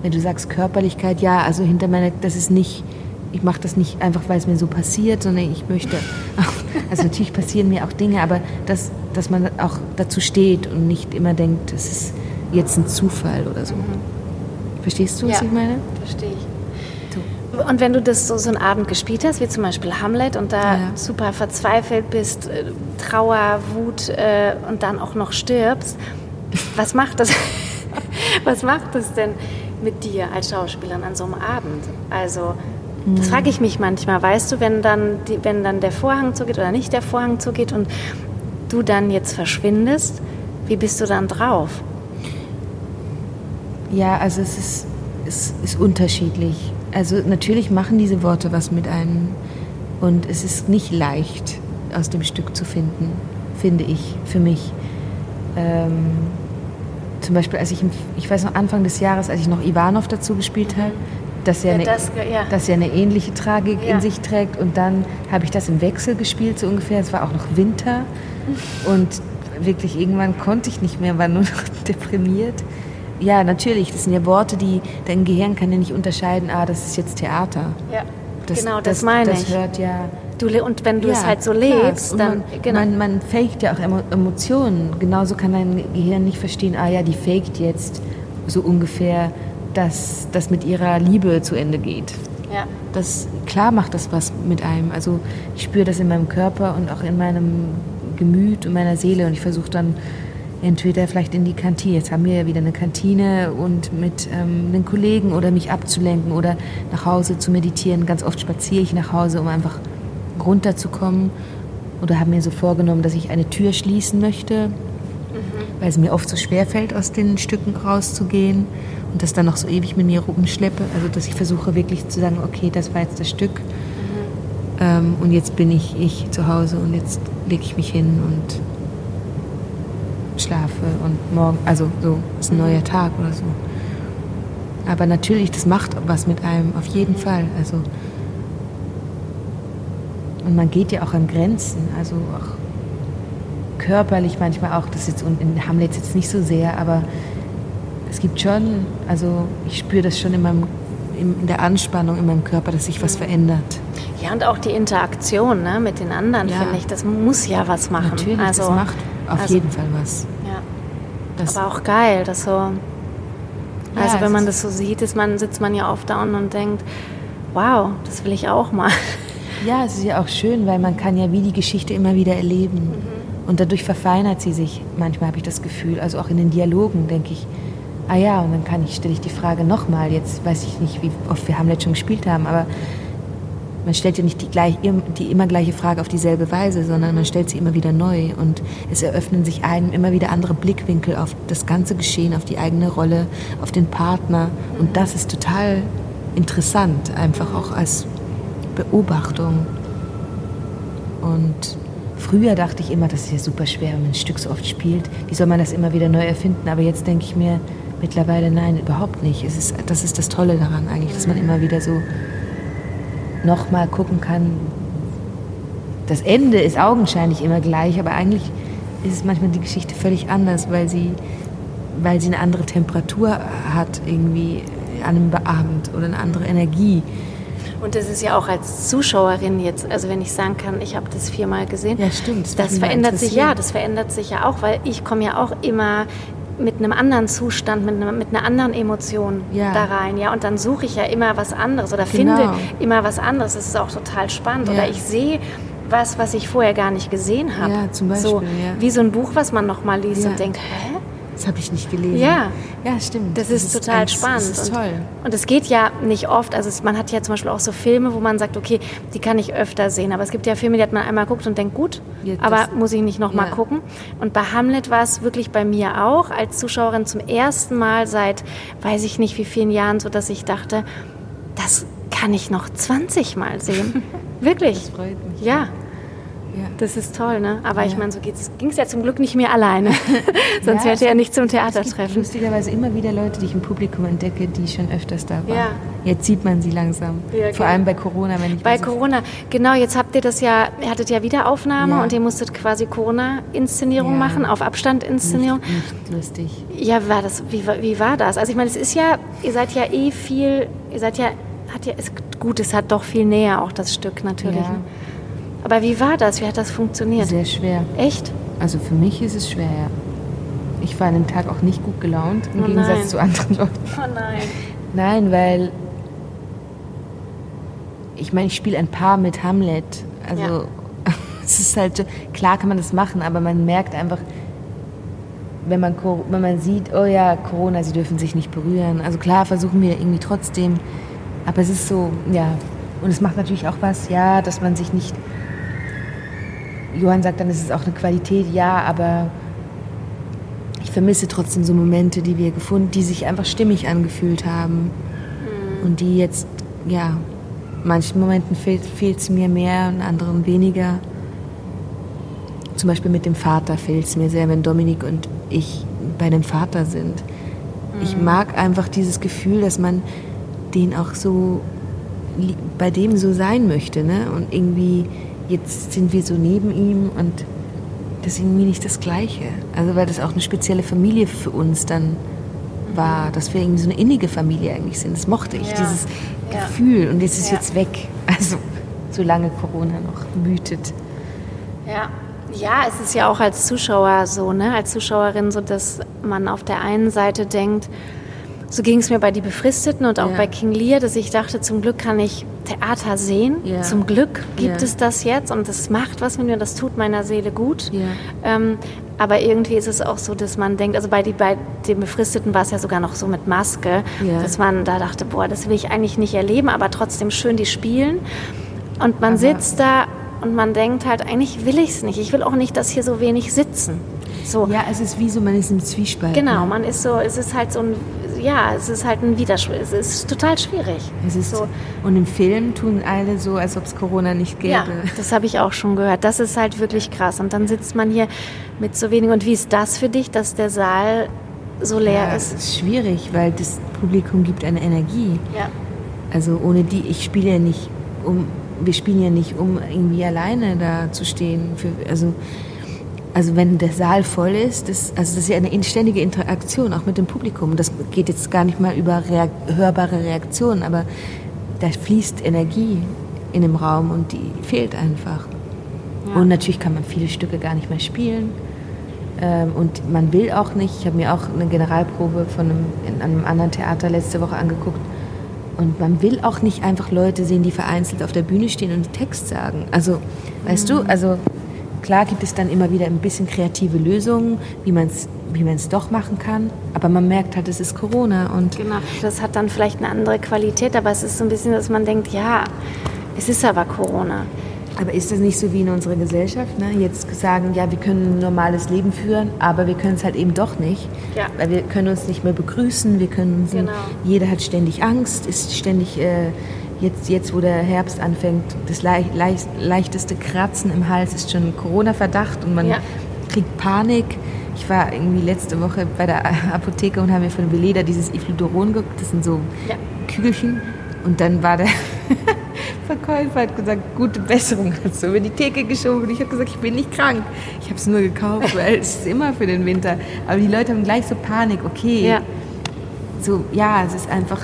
wenn du sagst Körperlichkeit, ja, also hinter meiner, das ist nicht, ich mache das nicht einfach, weil es mir so passiert, sondern ich möchte, also natürlich passieren mir auch Dinge, aber dass, dass man auch dazu steht und nicht immer denkt, es ist jetzt ein Zufall oder so. Mhm. Verstehst du, was ja, ich meine? verstehe ich. Und wenn du das so, so einen Abend gespielt hast, wie zum Beispiel Hamlet, und da ja. super verzweifelt bist, äh, Trauer, Wut äh, und dann auch noch stirbst, was macht das? was macht das denn mit dir als Schauspielerin an so einem Abend? Also, das mhm. frage ich mich manchmal. Weißt du, wenn dann, die, wenn dann der Vorhang zugeht oder nicht der Vorhang zugeht und du dann jetzt verschwindest, wie bist du dann drauf? Ja, also es ist, es ist unterschiedlich. Also natürlich machen diese Worte was mit einem und es ist nicht leicht aus dem Stück zu finden, finde ich, für mich. Ähm, zum Beispiel, als ich, im, ich weiß noch, Anfang des Jahres, als ich noch Ivanov dazu gespielt habe, dass er, ja, das, eine, ja. Dass er eine ähnliche Tragik ja. in sich trägt. Und dann habe ich das im Wechsel gespielt, so ungefähr. Es war auch noch Winter. Und wirklich irgendwann konnte ich nicht mehr, war nur noch deprimiert. ja, natürlich, das sind ja Worte, die dein Gehirn kann ja nicht unterscheiden, ah, das ist jetzt Theater. Ja, das, genau, das, das meine das ich. Das hört ja... Du, und wenn du ja, es halt so lebst, klar. dann... Man, genau. man, man faked ja auch Emotionen. Genauso kann dein Gehirn nicht verstehen, ah ja, die faked jetzt so ungefähr, dass das mit ihrer Liebe zu Ende geht. Ja. Das, klar macht das was mit einem. Also ich spüre das in meinem Körper und auch in meinem Gemüt und meiner Seele und ich versuche dann entweder vielleicht in die Kantine, jetzt haben wir ja wieder eine Kantine und mit ähm, den Kollegen oder mich abzulenken oder nach Hause zu meditieren. Ganz oft spaziere ich nach Hause, um einfach runterzukommen oder habe mir so vorgenommen, dass ich eine Tür schließen möchte, mhm. weil es mir oft so schwer fällt, aus den Stücken rauszugehen und das dann noch so ewig mit mir rumschleppe. Also dass ich versuche wirklich zu sagen, okay, das war jetzt das Stück mhm. ähm, und jetzt bin ich ich zu Hause und jetzt lege ich mich hin und schlafe und morgen, also so, ist ein neuer Tag oder so. Aber natürlich, das macht was mit einem, auf jeden Fall. Also, und man geht ja auch an Grenzen, also auch körperlich manchmal auch, das jetzt in Hamlet jetzt nicht so sehr, aber es gibt schon, also ich spüre das schon in, meinem, in der Anspannung in meinem Körper, dass sich was verändert. Ja, und auch die Interaktion ne, mit den anderen, ja. finde ich, das muss ja was machen. Natürlich, also, das macht auf also, jeden Fall was. Ja. Das Aber auch geil, dass so. Ja, also wenn man das so sieht, ist man, sitzt man ja oft da und denkt, wow, das will ich auch mal. Ja, es ist ja auch schön, weil man kann ja wie die Geschichte immer wieder erleben. Mhm. Und dadurch verfeinert sie sich. Manchmal habe ich das Gefühl, also auch in den Dialogen denke ich, ah ja, und dann kann ich, stelle ich die Frage nochmal. Jetzt weiß ich nicht, wie oft wir Hamlet schon gespielt haben, aber man stellt ja nicht die, gleich, die immer gleiche Frage auf dieselbe Weise, sondern man stellt sie immer wieder neu und es eröffnen sich einem immer wieder andere Blickwinkel auf das ganze Geschehen, auf die eigene Rolle, auf den Partner und das ist total interessant, einfach auch als Beobachtung. Und früher dachte ich immer, das ist ja super schwer, wenn man ein Stück so oft spielt, wie soll man das immer wieder neu erfinden, aber jetzt denke ich mir mittlerweile, nein, überhaupt nicht. Es ist, das ist das Tolle daran eigentlich, dass man immer wieder so nochmal gucken kann. Das Ende ist augenscheinlich immer gleich, aber eigentlich ist es manchmal die Geschichte völlig anders, weil sie, weil sie eine andere Temperatur hat irgendwie an einem Abend oder eine andere Energie. Und das ist ja auch als Zuschauerin jetzt, also wenn ich sagen kann, ich habe das viermal gesehen. Ja, stimmt. Das, das verändert sich ja, das verändert sich ja auch, weil ich komme ja auch immer mit einem anderen Zustand, mit, einer, mit einer anderen Emotion ja. da rein, ja. Und dann suche ich ja immer was anderes oder genau. finde immer was anderes. Das ist auch total spannend. Ja. Oder ich sehe was, was ich vorher gar nicht gesehen habe. Ja, zum Beispiel. So. Wie so ein Buch, was man nochmal liest und denkt, hä? Das habe ich nicht gelesen. Ja, ja stimmt. Das, das ist, ist, total ein, spannend. Das ist toll. Und es geht ja nicht oft. Also es, man hat ja zum Beispiel auch so Filme, wo man sagt, okay, die kann ich öfter sehen. Aber es gibt ja Filme, die hat man einmal guckt und denkt, gut, ja, aber muss ich nicht nochmal ja. gucken. Und bei Hamlet war es wirklich bei mir auch als Zuschauerin zum ersten Mal seit, weiß ich nicht wie vielen Jahren, so dass ich dachte, das kann ich noch 20 Mal sehen. Wirklich. Das freut mich. Ja. Ja. Das ist toll, ne? Aber ja. ich meine, so ging es ja zum Glück nicht mehr alleine. Sonst ja, wäre ja nicht zum Theatertreffen. Es gibt lustigerweise immer wieder Leute, die ich im Publikum entdecke, die schon öfters da waren. Ja. Jetzt sieht man sie langsam. Ja, Vor genau. allem bei Corona, wenn ich Bei Corona, genau. Jetzt habt ihr das ja, ihr hattet ja Wiederaufnahme und ihr musstet quasi Corona-Inszenierung machen, auf Abstand-Inszenierung. Nicht, nicht, lustig. Ja, war das, wie, wie war das? Also ich meine, es ist ja, ihr seid ja eh viel, ihr seid ja, hat ja, ist gut, es hat doch viel näher auch das Stück natürlich. Ne? Aber wie war das? Wie hat das funktioniert? Sehr schwer. Echt? Also für mich ist es schwer, ja. Ich war an dem Tag auch nicht gut gelaunt, im oh Gegensatz zu anderen Leuten. Oh nein. Nein, weil ich meine, ich spiele ein Paar mit Hamlet. Also ja. es ist halt so, klar kann man das machen, aber man merkt einfach, wenn man, wenn man sieht, oh ja, Corona, sie dürfen sich nicht berühren. Also klar versuchen wir irgendwie trotzdem, aber es ist so, ja. Und es macht natürlich auch was, ja, dass man sich nicht Johann sagt dann, es ist auch eine Qualität, ja, aber ich vermisse trotzdem so Momente, die wir gefunden, die sich einfach stimmig angefühlt haben. Mhm. Und die jetzt, ja, manchen Momenten fehlt es mir mehr, in anderen weniger. Zum Beispiel mit dem Vater fehlt es mir sehr, wenn Dominik und ich bei dem Vater sind. Mhm. Ich mag einfach dieses Gefühl, dass man den auch so bei dem so sein möchte, ne? Und irgendwie jetzt sind wir so neben ihm und das ist irgendwie nicht das Gleiche. Also weil das auch eine spezielle Familie für uns dann war, dass wir irgendwie so eine innige Familie eigentlich sind. Das mochte ich, Ja. dieses Ja. Gefühl. Und jetzt ist Ja. jetzt weg. Also solange Corona noch wütet. Ja. Ja, es ist ja auch als Zuschauer so, ne? Als Zuschauerin so, dass man auf der einen Seite denkt, so ging es mir bei Die Befristeten und auch Ja. bei King Lear, dass ich dachte, zum Glück kann ich Theater sehen. Ja. Zum Glück gibt Ja. es das jetzt und das macht was mit mir, das tut meiner Seele gut. Ähm, aber irgendwie ist es auch so, dass man denkt, also bei, die, bei den Befristeten war es ja sogar noch so mit Maske, dass man da dachte, boah, das will ich eigentlich nicht erleben, aber trotzdem schön die spielen. Und man Aber- sitzt da und man denkt halt, eigentlich will ich es nicht. Ich will auch nicht, dass hier so wenig sitzen. So, Ja, es ist wie so, man ist im Zwiespalt. genau, ne? man ist so, es ist halt so ein, ja, es ist halt ein Widerspruch. Es ist total schwierig. Es ist, so. Und im Film tun alle so, als ob es Corona nicht gäbe. Ja, das habe ich auch schon gehört. Das ist halt wirklich krass. Und dann sitzt man hier mit so wenig. Und wie ist das für dich, dass der Saal so leer Ja, es ist? ist schwierig, weil das Publikum gibt eine Energie. Ja. Also ohne die, ich spiele ja nicht, um, wir spielen ja nicht, um irgendwie alleine da zu stehen. Für, also, also wenn der Saal voll ist, das, also das ist ja eine in- ständige Interaktion auch mit dem Publikum. Das geht jetzt gar nicht mal über reak hörbare Reaktionen, aber da fließt Energie in dem Raum und die fehlt einfach. Ja. Und natürlich kann man viele Stücke gar nicht mehr spielen. Ähm, und man will auch nicht. Ich habe mir auch eine Generalprobe von einem, in einem anderen Theater letzte Woche angeguckt. Und man will auch nicht einfach Leute sehen, die vereinzelt auf der Bühne stehen und Text sagen. Also, weißt du, also klar gibt es dann immer wieder ein bisschen kreative Lösungen, wie man es wie man's doch machen kann. Aber man merkt halt, es ist Corona. Und Genau. Das hat dann vielleicht eine andere Qualität, aber es ist so ein bisschen, dass man denkt, ja, es ist aber Corona. Aber ist das nicht so wie in unserer Gesellschaft? Ne? Jetzt sagen, ja, wir können ein normales Leben führen, aber wir können es halt eben doch nicht. Ja. Weil wir können uns nicht mehr begrüßen, wir können uns, Genau. jeder hat ständig Angst, ist ständig, äh, jetzt, jetzt wo der Herbst anfängt, das lei leicht, leichteste Kratzen im Hals ist schon Corona-Verdacht und man Ja. kriegt Panik. Ich war irgendwie letzte Woche bei der Apotheke und habe mir von Veleda dieses Ifludoron geguckt, das sind so Ja. Kügelchen. Und dann war der Verkäufer hat gesagt, gute Besserung, hat so über die Theke geschoben. Und ich habe gesagt, ich bin nicht krank. Ich habe es nur gekauft, weil es ist immer für den Winter. Aber die Leute haben gleich so Panik, okay. Ja. So, ja, es ist einfach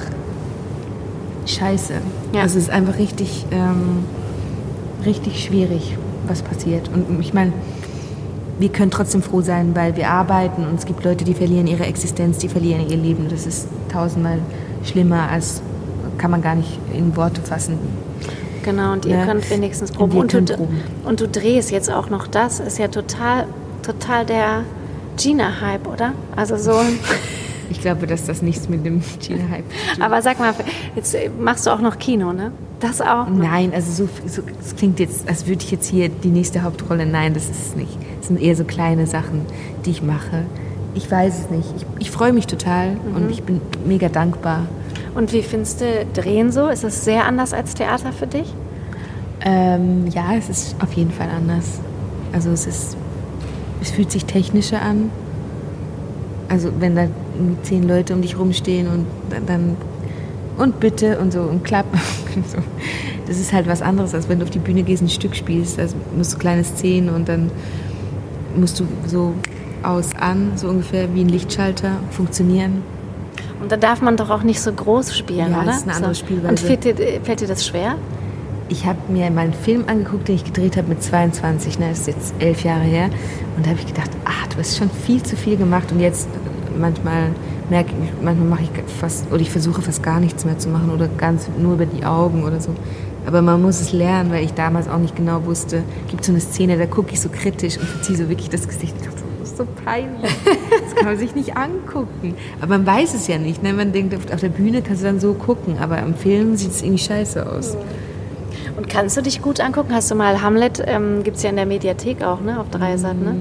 scheiße. Ja. Also es ist einfach richtig, ähm, richtig schwierig, was passiert. Und ich meine, wir können trotzdem froh sein, weil wir arbeiten und es gibt Leute, die verlieren ihre Existenz, die verlieren ihr Leben. Das ist tausendmal schlimmer, als kann man gar nicht in Worte fassen. Genau, und ihr Ja. könnt wenigstens Und proben. Und, können du, proben. und du drehst jetzt auch noch das. Ist ja total, total der Gina-Hype, oder? Also so. Ich glaube, dass das nichts mit dem China-Hype zu tun. Aber sag mal, jetzt machst du auch noch Kino, ne? Das auch? noch? Nein, also so, so es klingt jetzt, als würde ich jetzt hier die nächste Hauptrolle. Nein, das ist es nicht. Es sind eher so kleine Sachen, die ich mache. Ich weiß es nicht. Ich, ich freue mich total Mhm. und ich bin mega dankbar. Und wie findest du Drehen so? Ist es sehr anders als Theater für dich? Ähm, ja, es ist auf jeden Fall anders. Also es ist, es fühlt sich technischer an. Also wenn da zehn Leute um dich rumstehen und dann- und bitte und so und klapp. so. Das ist halt was anderes, als wenn du auf die Bühne gehst, ein Stück spielst. Also musst du kleine Szenen und dann musst du so aus an, so ungefähr wie ein Lichtschalter funktionieren. Und da darf man doch auch nicht so groß spielen, Ja, oder? das ist eine andere Spielweise. Und fällt dir, fällt dir das schwer? Ich habe mir mal einen Film angeguckt, den ich gedreht habe mit 22, ne, das ist jetzt elf Jahre her. Und da habe ich gedacht, ah, du hast schon viel zu viel gemacht. Und jetzt manchmal merke ich, manchmal mache ich fast, oder ich versuche fast gar nichts mehr zu machen oder ganz nur über die Augen oder so. Aber man muss es lernen, weil ich damals auch nicht genau wusste. Gibt so eine Szene, da gucke ich so kritisch und verziehe so wirklich das Gesicht. Ich dachte, das ist so peinlich. Das kann man sich nicht angucken. Aber man weiß es ja nicht. Ne? Man denkt, auf der Bühne kannst du dann so gucken, aber im Film sieht es irgendwie scheiße aus. Und kannst du dich gut angucken? Hast du mal Hamlet, ähm, gibt es ja in der Mediathek auch, ne? Auf Dreisat, ne?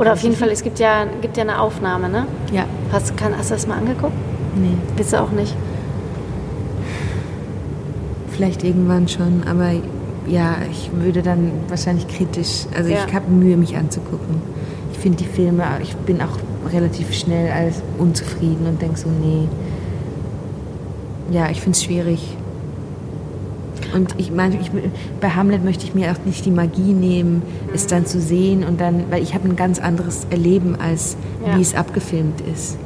Oder auf jeden Fall, es gibt ja, gibt ja eine Aufnahme, ne? Ja, Hast, kann, hast du das mal angeguckt? nee. Bist du auch nicht? Vielleicht irgendwann schon, aber ja, ich würde dann wahrscheinlich kritisch, also Ja. ich habe Mühe, mich anzugucken. Ich finde die Filme, ich bin auch relativ schnell als unzufrieden und denke so, nee. Ja, ich finde es schwierig. Und ich meine, ich, bei Hamlet möchte ich mir auch nicht die Magie nehmen, es dann zu sehen und dann, weil ich habe ein ganz anderes Erleben, als Ja. wie es abgefilmt ist.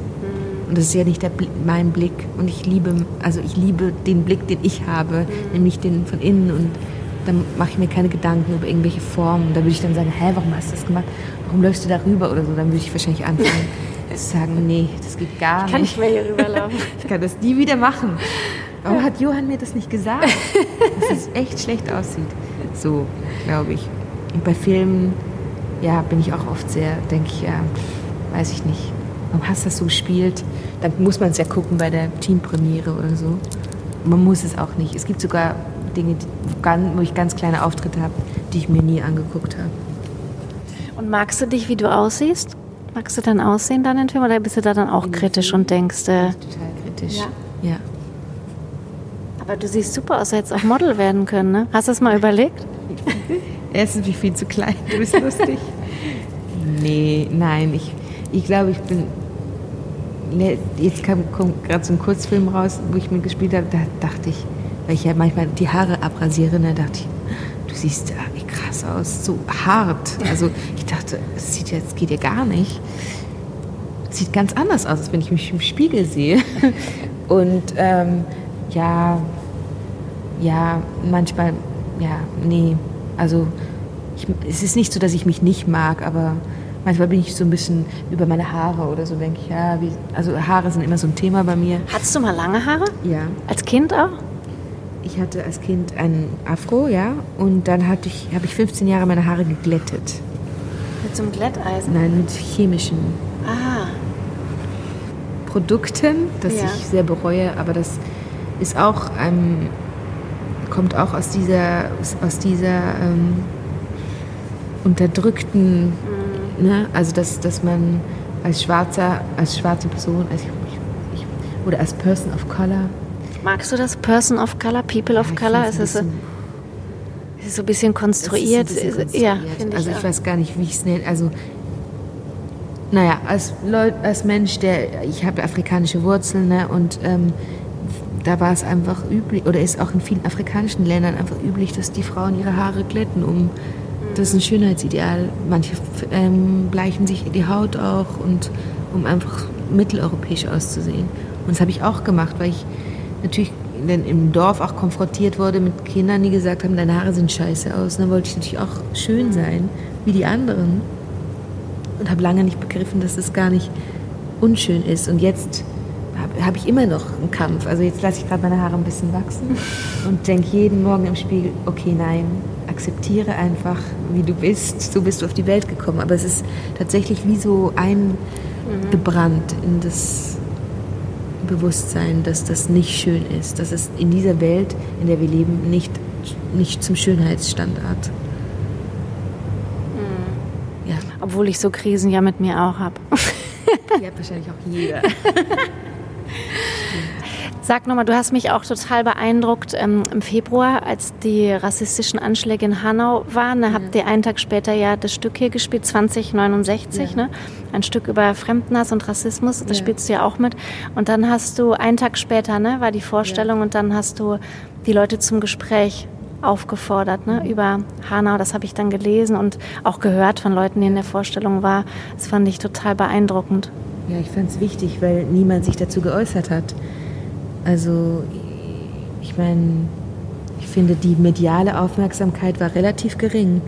Und das ist ja nicht der, mein Blick. Und ich liebe, also ich liebe den Blick, den ich habe, mhm. nämlich den von innen. Und dann mache ich mir keine Gedanken über irgendwelche Formen. Da würde ich dann sagen, hä, warum hast du das gemacht? Warum läufst du da rüber oder so? Dann würde ich wahrscheinlich anfangen zu sagen, nee, das geht gar nicht. Ich kann nicht mehr hier rüberlaufen. ich kann das nie wieder machen. Warum hat Johann mir das nicht gesagt? Dass es echt schlecht aussieht. So, glaube ich. Und bei Filmen, ja, bin ich auch oft sehr, denke ich, ja, weiß ich nicht. Warum hast du das so gespielt? Dann muss man es ja gucken bei der Teampremiere oder so. Man muss es auch nicht. Es gibt sogar Dinge, wo ich ganz kleine Auftritte habe, die ich mir nie angeguckt habe. Und magst du dich, wie du aussiehst? Magst du dein Aussehen dann in Film oder bist du da dann auch kritisch und denkst... Äh, total kritisch, ja. ja. Aber du siehst super aus, hättest auch Model werden können, ne? Hast du das mal überlegt? Erstens bin ich viel zu klein, du bist lustig. nee, nein, ich, ich glaube, ich bin ne, jetzt kam, kommt gerade so ein Kurzfilm raus, wo ich mitgespielt habe, da dachte ich, weil ich ja manchmal die Haare abrasiere, da dachte ich, du siehst ja krass aus, so hart. Also ich dachte, es sieht jetzt geht ja gar nicht. Sieht ganz anders aus, als wenn ich mich im Spiegel sehe. Und ähm, ja, ja, manchmal, ja, nee. Also ich, es ist nicht so, dass ich mich nicht mag, aber manchmal bin ich so ein bisschen über meine Haare oder so, denke ich, ja, wie, also Haare sind immer so ein Thema bei mir. Hattest du mal lange Haare? Ja. Als Kind auch? Ich hatte als Kind einen Afro, ja, und dann hatte ich, habe ich 15 Jahre meine Haare geglättet. Mit so einem Glätteisen? Nein, mit chemischen ah. Produkten, das ja. ich sehr bereue, aber das ist auch ähm, kommt auch aus dieser aus dieser ähm, unterdrückten, mhm. ne? also dass, dass man als schwarzer als schwarze Person als ich, ich, oder als Person of Color Magst du das Person of Color, People of ja, Color? Ist es so, ist so ein bisschen konstruiert? Ein bisschen konstruiert. Ja, also ich, ich weiß gar nicht, wie ich es nenne. Also naja, als, Leut, als Mensch, der ich habe afrikanische Wurzeln ne, und ähm, da war es einfach üblich, oder ist auch in vielen afrikanischen Ländern einfach üblich, dass die Frauen ihre Haare glätten, um das ist ein Schönheitsideal. Manche ähm, bleichen sich die Haut auch und um einfach mitteleuropäisch auszusehen. Und das habe ich auch gemacht, weil ich natürlich im Dorf auch konfrontiert wurde mit Kindern, die gesagt haben, deine Haare sind scheiße aus. Und dann wollte ich natürlich auch schön sein, wie die anderen. Und habe lange nicht begriffen, dass es gar nicht unschön ist. Und jetzt habe hab ich immer noch einen Kampf. Also jetzt lasse ich gerade meine Haare ein bisschen wachsen und denke jeden Morgen im Spiegel, okay, nein, akzeptiere einfach, wie du bist. So bist du auf die Welt gekommen. Aber es ist tatsächlich wie so eingebrannt in das Bewusstsein, dass das nicht schön ist, dass es in dieser Welt, in der wir leben, nicht, nicht zum Schönheitsstandard. Mhm. Obwohl ich so Krisen ja mit mir auch habe. Die hat wahrscheinlich auch jeder. Sag nochmal, du hast mich auch total beeindruckt ähm, im Februar, als die rassistischen Anschläge in Hanau waren. Da ja. habt ihr einen Tag später ja das Stück hier gespielt, 2069, ja. ne? ein Stück über Fremdenhass und Rassismus. Das ja. spielst du ja auch mit. Und dann hast du, einen Tag später ne, war die Vorstellung und dann hast du die Leute zum Gespräch aufgefordert ne, über Hanau. Das habe ich dann gelesen und auch gehört von Leuten, die in der Vorstellung waren. Das fand ich total beeindruckend. Ja, ich fand es wichtig, weil niemand sich dazu geäußert hat. Also ich meine, ich finde, die mediale Aufmerksamkeit war relativ gering.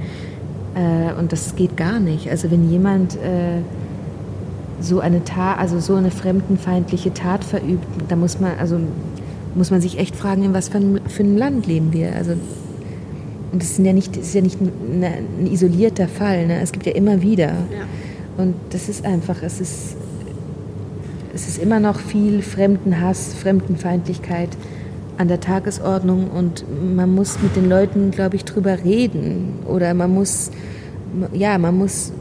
Äh, und das geht gar nicht. Also wenn jemand äh, so eine Tat, also so eine fremdenfeindliche Tat verübt, da muss man, also muss man sich echt fragen, in was für ein, für ein Land leben wir. Also und das, ja nicht, das ist ja nicht ein, ein isolierter Fall. Ne? Es gibt ja immer wieder. Ja. Und das ist einfach, es ist es ist immer noch viel Fremdenhass, Fremdenfeindlichkeit an der Tagesordnung und man muss mit den Leuten, glaube ich, drüber reden oder man muss, ja, man muss,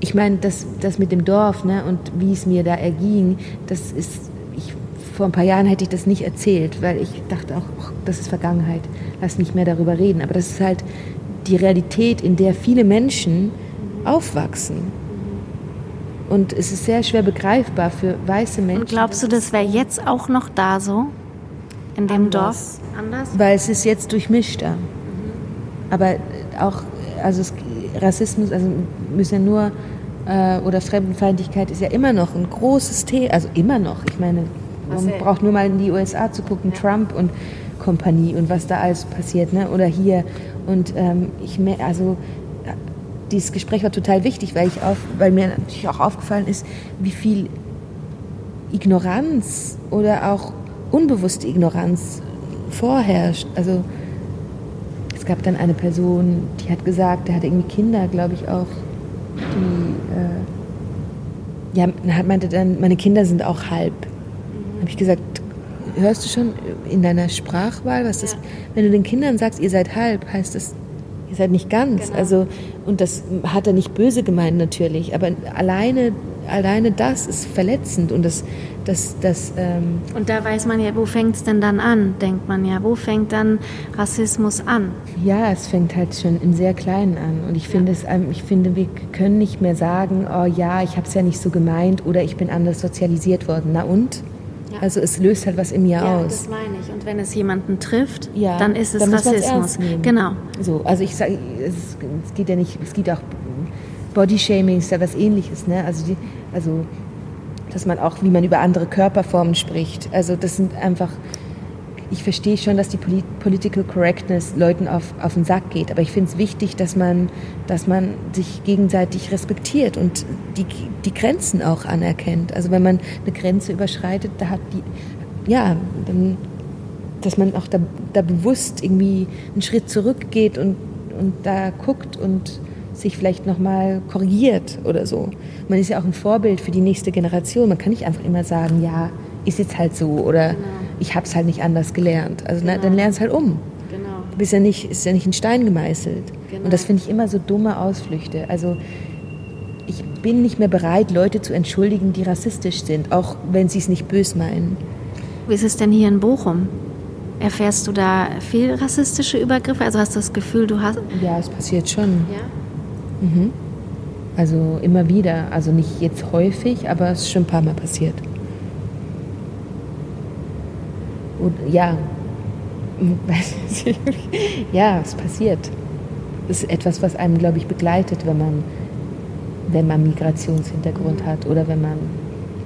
ich meine, das, das mit dem Dorf ne, und wie es mir da erging, das ist, ich, vor ein paar Jahren hätte ich das nicht erzählt, weil ich dachte auch, oh, das ist Vergangenheit, lass nicht mehr darüber reden, aber das ist halt die Realität, in der viele Menschen aufwachsen. Und es ist sehr schwer begreifbar für weiße Menschen. Und glaubst du, das wäre jetzt auch noch da so? In dem Anders. Dorf? Anders? Weil es ist jetzt durchmischter. Mhm. Aber auch, also es, Rassismus, also müssen ja nur äh, oder Fremdenfeindlichkeit ist ja immer noch ein großes Thema, also immer noch. Ich meine, man braucht nur mal in die USA zu gucken, ja. Trump und Kompanie und was da alles passiert, ne? oder hier. Und ähm, ich also dieses Gespräch war total wichtig, weil, ich auf, weil mir natürlich auch aufgefallen ist, wie viel Ignoranz oder auch unbewusste Ignoranz vorherrscht. Also es gab dann eine Person, die hat gesagt, der hat irgendwie Kinder, glaube ich auch, die, äh, ja, meinte dann, meine Kinder sind auch halb. Mhm. Habe ich gesagt, hörst du schon in deiner Sprachwahl, was das, wenn du den Kindern sagst, ihr seid halb, heißt das, ihr seid nicht ganz. Genau. Also, und das hat er nicht böse gemeint natürlich, aber alleine, alleine das ist verletzend und das, das, das ähm Und da weiß man ja, wo fängt es denn dann an, denkt man ja. Wo fängt dann Rassismus an? Ja, es fängt halt schon im sehr Kleinen an. Und ich ja. finde, es, ich finde, wir können nicht mehr sagen, oh ja, ich habe es ja nicht so gemeint oder ich bin anders sozialisiert worden. Na und? Also es löst halt was in mir ja, aus. das meine ich. Und wenn es jemanden trifft, ja, dann ist es dann Rassismus. Genau. So, also ich sage, es, es, geht ja nicht, es geht auch Bodyshaming ist ja was ähnliches, ne? Also die, also dass man auch, wie man über andere Körperformen spricht. Also das sind einfach ich verstehe schon, dass die Political Correctness Leuten auf, auf den Sack geht, aber ich finde es wichtig, dass man, dass man sich gegenseitig respektiert und die, die Grenzen auch anerkennt. Also wenn man eine Grenze überschreitet, da hat die, ja, dann, dass man auch da, da bewusst irgendwie einen Schritt zurückgeht und, und da guckt und sich vielleicht nochmal korrigiert oder so. Man ist ja auch ein Vorbild für die nächste Generation. Man kann nicht einfach immer sagen, ja, ist jetzt halt so oder genau ich habe es halt nicht anders gelernt. Also genau. na, dann lernst halt um. Genau. Du bist ja nicht, ist ja nicht in Stein gemeißelt. Genau. Und das finde ich immer so dumme Ausflüchte. Also ich bin nicht mehr bereit, Leute zu entschuldigen, die rassistisch sind, auch wenn sie es nicht bös meinen. Wie ist es denn hier in Bochum? Erfährst du da viel rassistische Übergriffe? Also hast du das Gefühl, du hast. Ja, es passiert schon. Ja. Mhm. Also immer wieder. Also nicht jetzt häufig, aber es ist schon ein paar Mal passiert. Und ja, ja, es passiert. Es ist etwas, was einem, glaube ich, begleitet, wenn man, wenn man Migrationshintergrund hat oder wenn man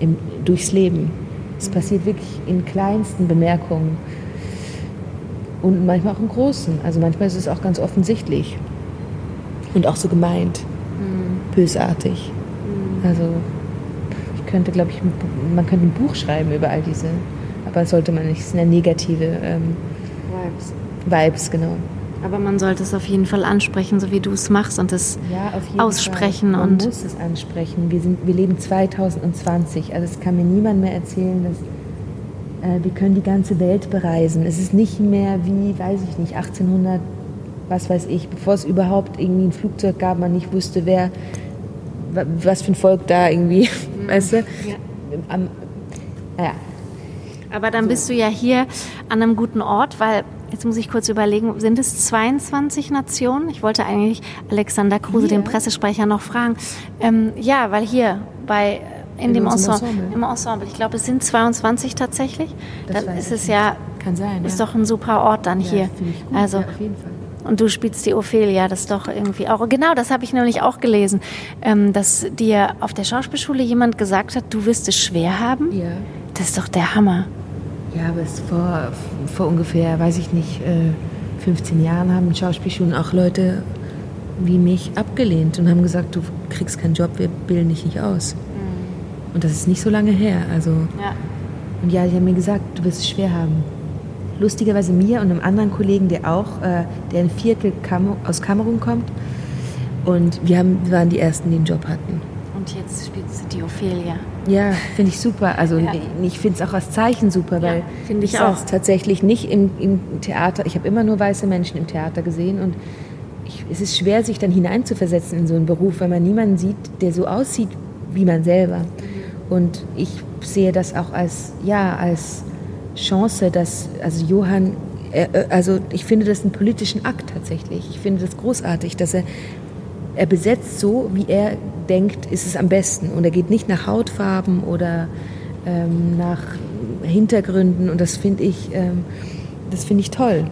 im, durchs Leben. Es passiert wirklich in kleinsten Bemerkungen und manchmal auch im Großen. Also manchmal ist es auch ganz offensichtlich und auch so gemeint, mhm. bösartig. Mhm. Also ich könnte, glaube ich, man könnte ein Buch schreiben über all diese aber sollte man nicht. Es sind ja negative ähm, Vibes. Vibes, genau. Aber man sollte es auf jeden Fall ansprechen, so wie du es machst und es ja, aussprechen. Fall. Man und muss es ansprechen. Wir, sind, wir leben 2020. Also es kann mir niemand mehr erzählen, dass äh, wir können die ganze Welt bereisen. Es ist nicht mehr wie, weiß ich nicht, 1800, was weiß ich, bevor es überhaupt irgendwie ein Flugzeug gab, man nicht wusste, wer, was für ein Volk da irgendwie, mhm. weißt du? Ja. Am, naja, aber dann bist du ja hier an einem guten Ort, weil Jetzt muss ich kurz überlegen, sind es 22 Nationen? Ich wollte eigentlich Alexander Kruse, hier? den Pressesprecher, noch fragen. Ähm, ja, weil hier bei in, in dem Ensemble, Ensemble, im Ensemble, ich glaube, es sind 22 tatsächlich. Das dann ist es ja, kann sein, ist ja. doch ein super Ort dann ja, hier. Gut, also ja, auf jeden Fall. Und du spielst die Ophelia, das ist doch irgendwie auch. Genau, das habe ich nämlich auch gelesen, ähm, dass dir auf der Schauspielschule jemand gesagt hat, du wirst es schwer haben. Ja. Das ist doch der Hammer. Ja, aber es vor, vor ungefähr, weiß ich nicht, 15 äh, Jahren haben Schauspielschulen auch Leute wie mich abgelehnt und haben gesagt, du kriegst keinen Job, wir bilden dich nicht aus. Mhm. Und das ist nicht so lange her. Also, ja. Und ja, die haben mir gesagt, du wirst es schwer haben. Lustigerweise mir und einem anderen Kollegen, der auch, äh, der ein Viertel Kam aus Kamerun kommt. Und wir, haben, wir waren die Ersten, die einen Job hatten. Und jetzt spielst du die Ophelia. Ja, finde ich super. Also ja. ich finde es auch als Zeichen super, weil ja, finde ich, ich auch tatsächlich nicht im, im Theater. Ich habe immer nur weiße Menschen im Theater gesehen und ich, es ist schwer, sich dann hineinzuversetzen in so einen Beruf, weil man niemanden sieht, der so aussieht wie man selber. Und ich sehe das auch als ja als Chance, dass also Johann äh, äh, also ich finde das einen politischen Akt tatsächlich. Ich finde das großartig, dass er er besetzt so, wie er denkt, ist es am besten. Und er geht nicht nach Hautfarben oder ähm, nach Hintergründen. Und das finde ich, ähm, das finde ich toll.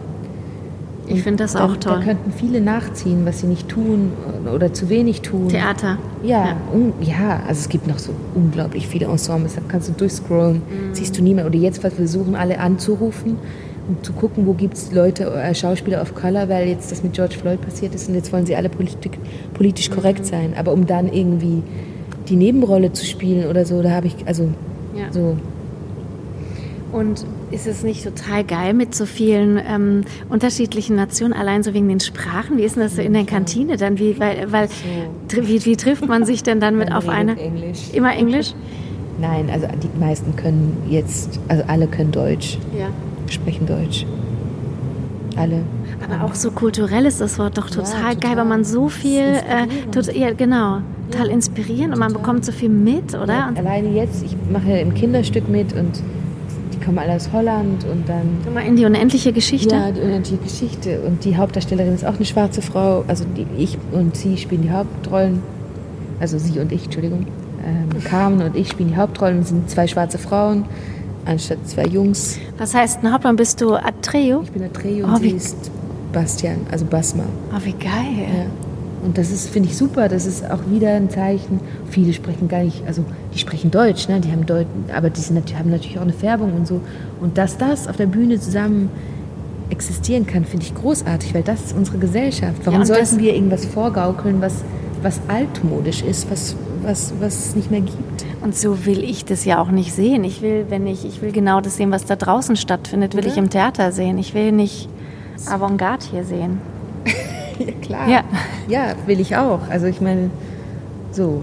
Ich finde das da, auch toll. Da könnten viele nachziehen, was sie nicht tun oder zu wenig tun. Theater. Ja, ja. Un, ja, also es gibt noch so unglaublich viele Ensembles, da kannst du durchscrollen, mhm. siehst du nie mehr. Oder jetzt versuchen alle anzurufen um zu gucken, wo gibt es Leute, äh, Schauspieler of Color, weil jetzt das mit George Floyd passiert ist und jetzt wollen sie alle politik, politisch korrekt mhm. sein. Aber um dann irgendwie die Nebenrolle zu spielen oder so, da habe ich, also ja. so. Und ist es nicht total geil mit so vielen ähm, unterschiedlichen Nationen, allein so wegen den Sprachen? Wie ist denn das so in der Kantine dann? Wie, weil, weil, so. wie, wie, trifft man sich denn dann mit auf eine? Englisch. Immer Englisch? Nein, also die meisten können jetzt, also alle können Deutsch. Ja. Sprechen Deutsch. Alle. Aber auch so kulturell ist das Wort doch total, ja, total. geil, weil man so viel, äh, tot, ja genau, total ja, inspirierend total. und man bekommt so viel mit, oder? Ja, alleine jetzt, ich mache im Kinderstück mit und die kommen alle aus Holland und dann... Guck mal in die unendliche Geschichte. Ja, die unendliche Geschichte und die Hauptdarstellerin ist auch eine schwarze Frau, also die, ich und sie spielen die Hauptrollen, also sie und ich, Entschuldigung. Ähm, Carmen und ich spielen die Hauptrollen, sind zwei schwarze Frauen anstatt zwei Jungs. Was heißt ein Hauptmann? Bist du Atreo? Ich bin Atreo oh, und sie ist Bastian, also Basma. Oh, wie geil. Ja. Und das ist, finde ich, super. Das ist auch wieder ein Zeichen. Viele sprechen gar nicht, also die sprechen Deutsch, ne? Die haben Deutsch, aber die sind, haben natürlich auch eine Färbung und so. Und dass das auf der Bühne zusammen existieren kann, finde ich großartig, weil das ist unsere Gesellschaft. Warum ja, sollten wir irgendwas vorgaukeln, was, was altmodisch ist, was, was, was es nicht mehr gibt? Und so will ich das ja auch nicht sehen. Ich will, wenn ich, ich will genau das sehen, was da draußen stattfindet, will Oder? ich im Theater sehen. Ich will nicht Avantgarde hier sehen. ja, klar. Ja. ja, will ich auch. Also ich meine, so.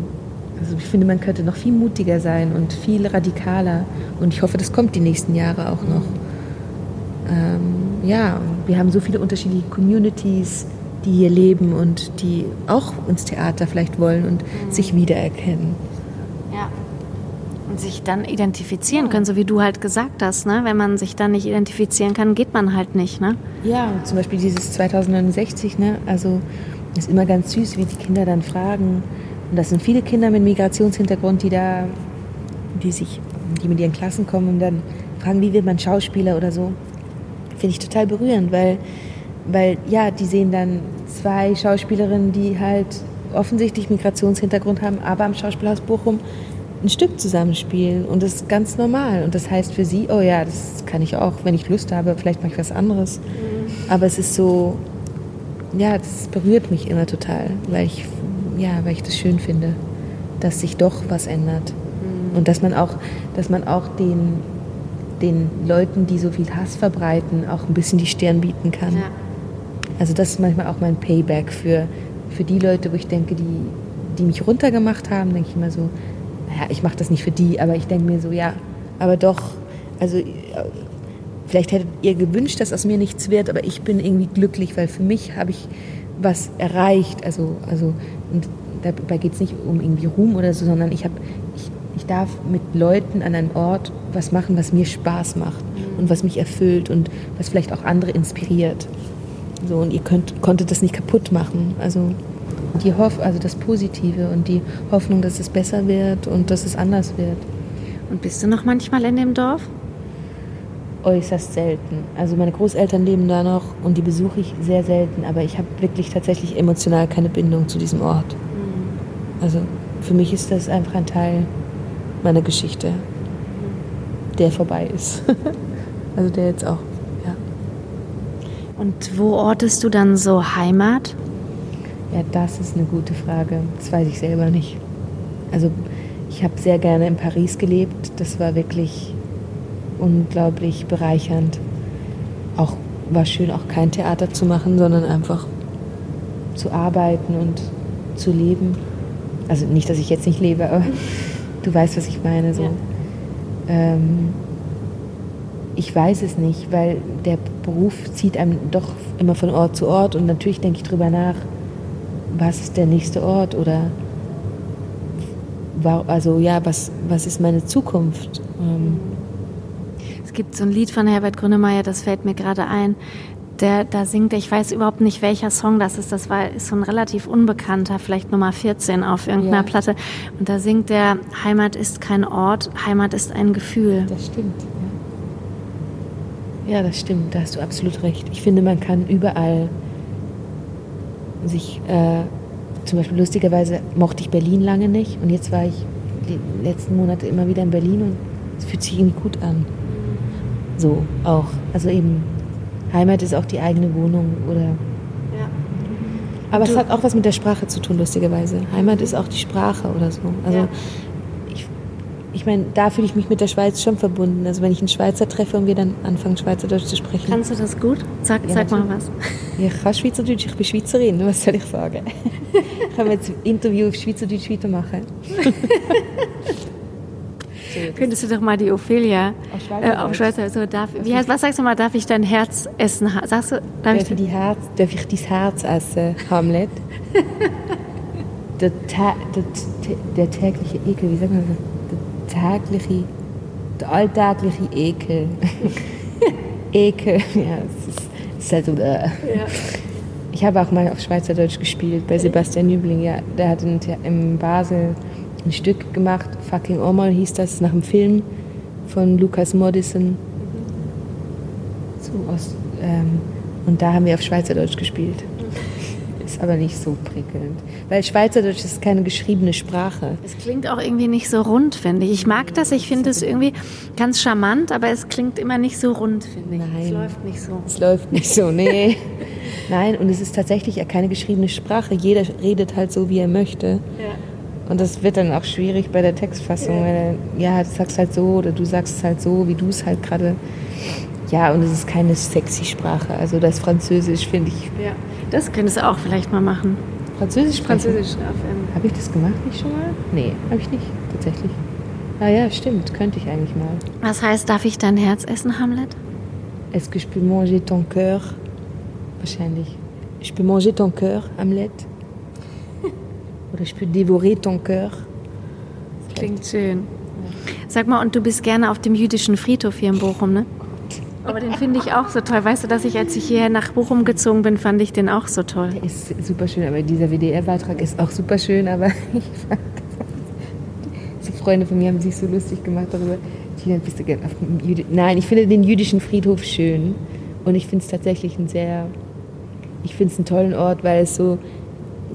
Also ich finde, man könnte noch viel mutiger sein und viel radikaler. Und ich hoffe, das kommt die nächsten Jahre auch noch. Ähm, ja, wir haben so viele unterschiedliche Communities, die hier leben und die auch ins Theater vielleicht wollen und mhm. sich wiedererkennen. Ja und sich dann identifizieren können, so wie du halt gesagt hast. Ne? Wenn man sich dann nicht identifizieren kann, geht man halt nicht. Ne? Ja, zum Beispiel dieses 2069, ne? also ist immer ganz süß, wie die Kinder dann fragen. Und das sind viele Kinder mit Migrationshintergrund, die da, die sich, die mit ihren Klassen kommen und dann fragen, wie wird man Schauspieler oder so. Finde ich total berührend, weil, weil ja, die sehen dann zwei Schauspielerinnen, die halt offensichtlich Migrationshintergrund haben, aber am Schauspielhaus Bochum ein Stück zusammenspielen und das ist ganz normal. Und das heißt für sie, oh ja, das kann ich auch, wenn ich Lust habe, vielleicht mache ich was anderes. Mhm. Aber es ist so, ja, das berührt mich immer total, weil ich, ja, weil ich das schön finde, dass sich doch was ändert. Mhm. Und dass man auch, dass man auch den, den Leuten, die so viel Hass verbreiten, auch ein bisschen die Stirn bieten kann. Ja. Also das ist manchmal auch mein Payback für, für die Leute, wo ich denke, die, die mich runtergemacht haben, denke ich immer so, ja, ich mache das nicht für die, aber ich denke mir so, ja, aber doch, also äh, vielleicht hättet ihr gewünscht, dass aus mir nichts wird, aber ich bin irgendwie glücklich, weil für mich habe ich was erreicht. Also, also und dabei geht es nicht um irgendwie Ruhm oder so, sondern ich habe, ich, ich darf mit Leuten an einem Ort was machen, was mir Spaß macht und was mich erfüllt und was vielleicht auch andere inspiriert. So, und ihr könnt, konntet das nicht kaputt machen. Also die Hoff also das Positive und die Hoffnung, dass es besser wird und dass es anders wird. Und bist du noch manchmal in dem Dorf? Äußerst selten. Also meine Großeltern leben da noch und die besuche ich sehr selten, aber ich habe wirklich tatsächlich emotional keine Bindung zu diesem Ort. Mhm. Also für mich ist das einfach ein Teil meiner Geschichte, der vorbei ist. also der jetzt auch. Und wo ortest du dann so Heimat? Ja, das ist eine gute Frage. Das weiß ich selber nicht. Also ich habe sehr gerne in Paris gelebt. Das war wirklich unglaublich bereichernd. Auch war schön, auch kein Theater zu machen, sondern einfach zu arbeiten und zu leben. Also nicht, dass ich jetzt nicht lebe, aber du weißt, was ich meine. So. Ja. Ähm, ich weiß es nicht, weil der Beruf zieht einem doch immer von Ort zu Ort und natürlich denke ich drüber nach, was ist der nächste Ort oder also ja, was, was ist meine Zukunft? Ähm es gibt so ein Lied von Herbert Grönemeyer, das fällt mir gerade ein. Der, da singt er, ich weiß überhaupt nicht, welcher Song das ist. Das war ist so ein relativ unbekannter, vielleicht Nummer 14 auf irgendeiner ja. Platte. Und da singt er, Heimat ist kein Ort, Heimat ist ein Gefühl. Das stimmt. Ja, das stimmt, da hast du absolut recht. Ich finde, man kann überall sich, äh, zum Beispiel lustigerweise mochte ich Berlin lange nicht und jetzt war ich die letzten Monate immer wieder in Berlin und es fühlt sich irgendwie gut an. So auch. Also eben, Heimat ist auch die eigene Wohnung oder. Ja. Aber es hat auch was mit der Sprache zu tun, lustigerweise. Heimat ist auch die Sprache oder so. Also Ja. Ich, meine, da fühle ich mich mit der Schweiz schon verbunden. Also wenn ich einen Schweizer treffe und wir dann anfangen, Schweizerdeutsch zu sprechen. Kannst du das gut? Sag, Ja, sag mal was. Ja, ich kann Schweizerdeutsch, ich bin Schweizerin, was soll ich sagen? Können wir jetzt ein Interview auf Schweizerdeutsch weitermachen? Könntest du doch mal die Ophelia Auf äh, auf Schweizer so darf, wie heißt, was sagst du mal, darf ich dein Herz essen? Sagst du, darf ich Darf ich, die Herz, darf ich dein Herz essen, Hamlet? der, ta der, der tägliche Ekel, wie sagt man das? Der tägliche, der alltägliche Ekel. Ekel, ja, es ist, halt so. Äh. Ich habe auch mal auf Schweizerdeutsch gespielt bei Sebastian Nübling. Ja, der hat in, in Basel ein Stück gemacht, Fucking Omal hieß das, nach einem Film von Lucas Moddison. So aus, ähm, und da haben wir auf Schweizerdeutsch gespielt. Ist aber nicht so prickelnd. Weil Schweizerdeutsch ist keine geschriebene Sprache. Es klingt auch irgendwie nicht so rund, finde ich. Ich mag das, ich finde es irgendwie ganz charmant, aber es klingt immer nicht so rund, finde ich. Es Nein. läuft nicht so. Es läuft nicht so, nee. Nein, und es ist tatsächlich ja keine geschriebene Sprache. Jeder redet halt so, wie er möchte. Und das wird dann auch schwierig bei der Textfassung. Ja, weil, ja du sagst halt so oder du sagst es halt so, wie du es halt gerade. Ja, und es ist keine sexy Sprache. Also das Französisch finde ich. Ja. Das könntest du auch vielleicht mal machen. Französisch sprechen? Französisch ähm, Habe ich das gemacht nicht schon mal? Nee, habe ich nicht, tatsächlich. Ah ja, stimmt, könnte ich eigentlich mal. Was heißt, darf ich dein Herz essen, Hamlet? Est-ce que je peux manger ton cœur? Wahrscheinlich. Je peux manger ton cœur, Hamlet? Oder je peux dévorer ton cœur? Klingt schön. Sag mal, und du bist gerne auf dem jüdischen Friedhof hier in Bochum, ne? Aber den finde ich auch so toll. Weißt du, dass ich, als ich hierher nach Bochum gezogen bin, fand ich den auch so toll. Ist super schön, aber dieser WDR-Beitrag ist auch super schön, aber ich fand Freunde von mir haben sich so lustig gemacht darüber. Tina, bist du gern auf dem Jüdi Nein, ich finde den jüdischen Friedhof schön und ich finde es tatsächlich ein sehr, ich finde es einen tollen Ort, weil es so,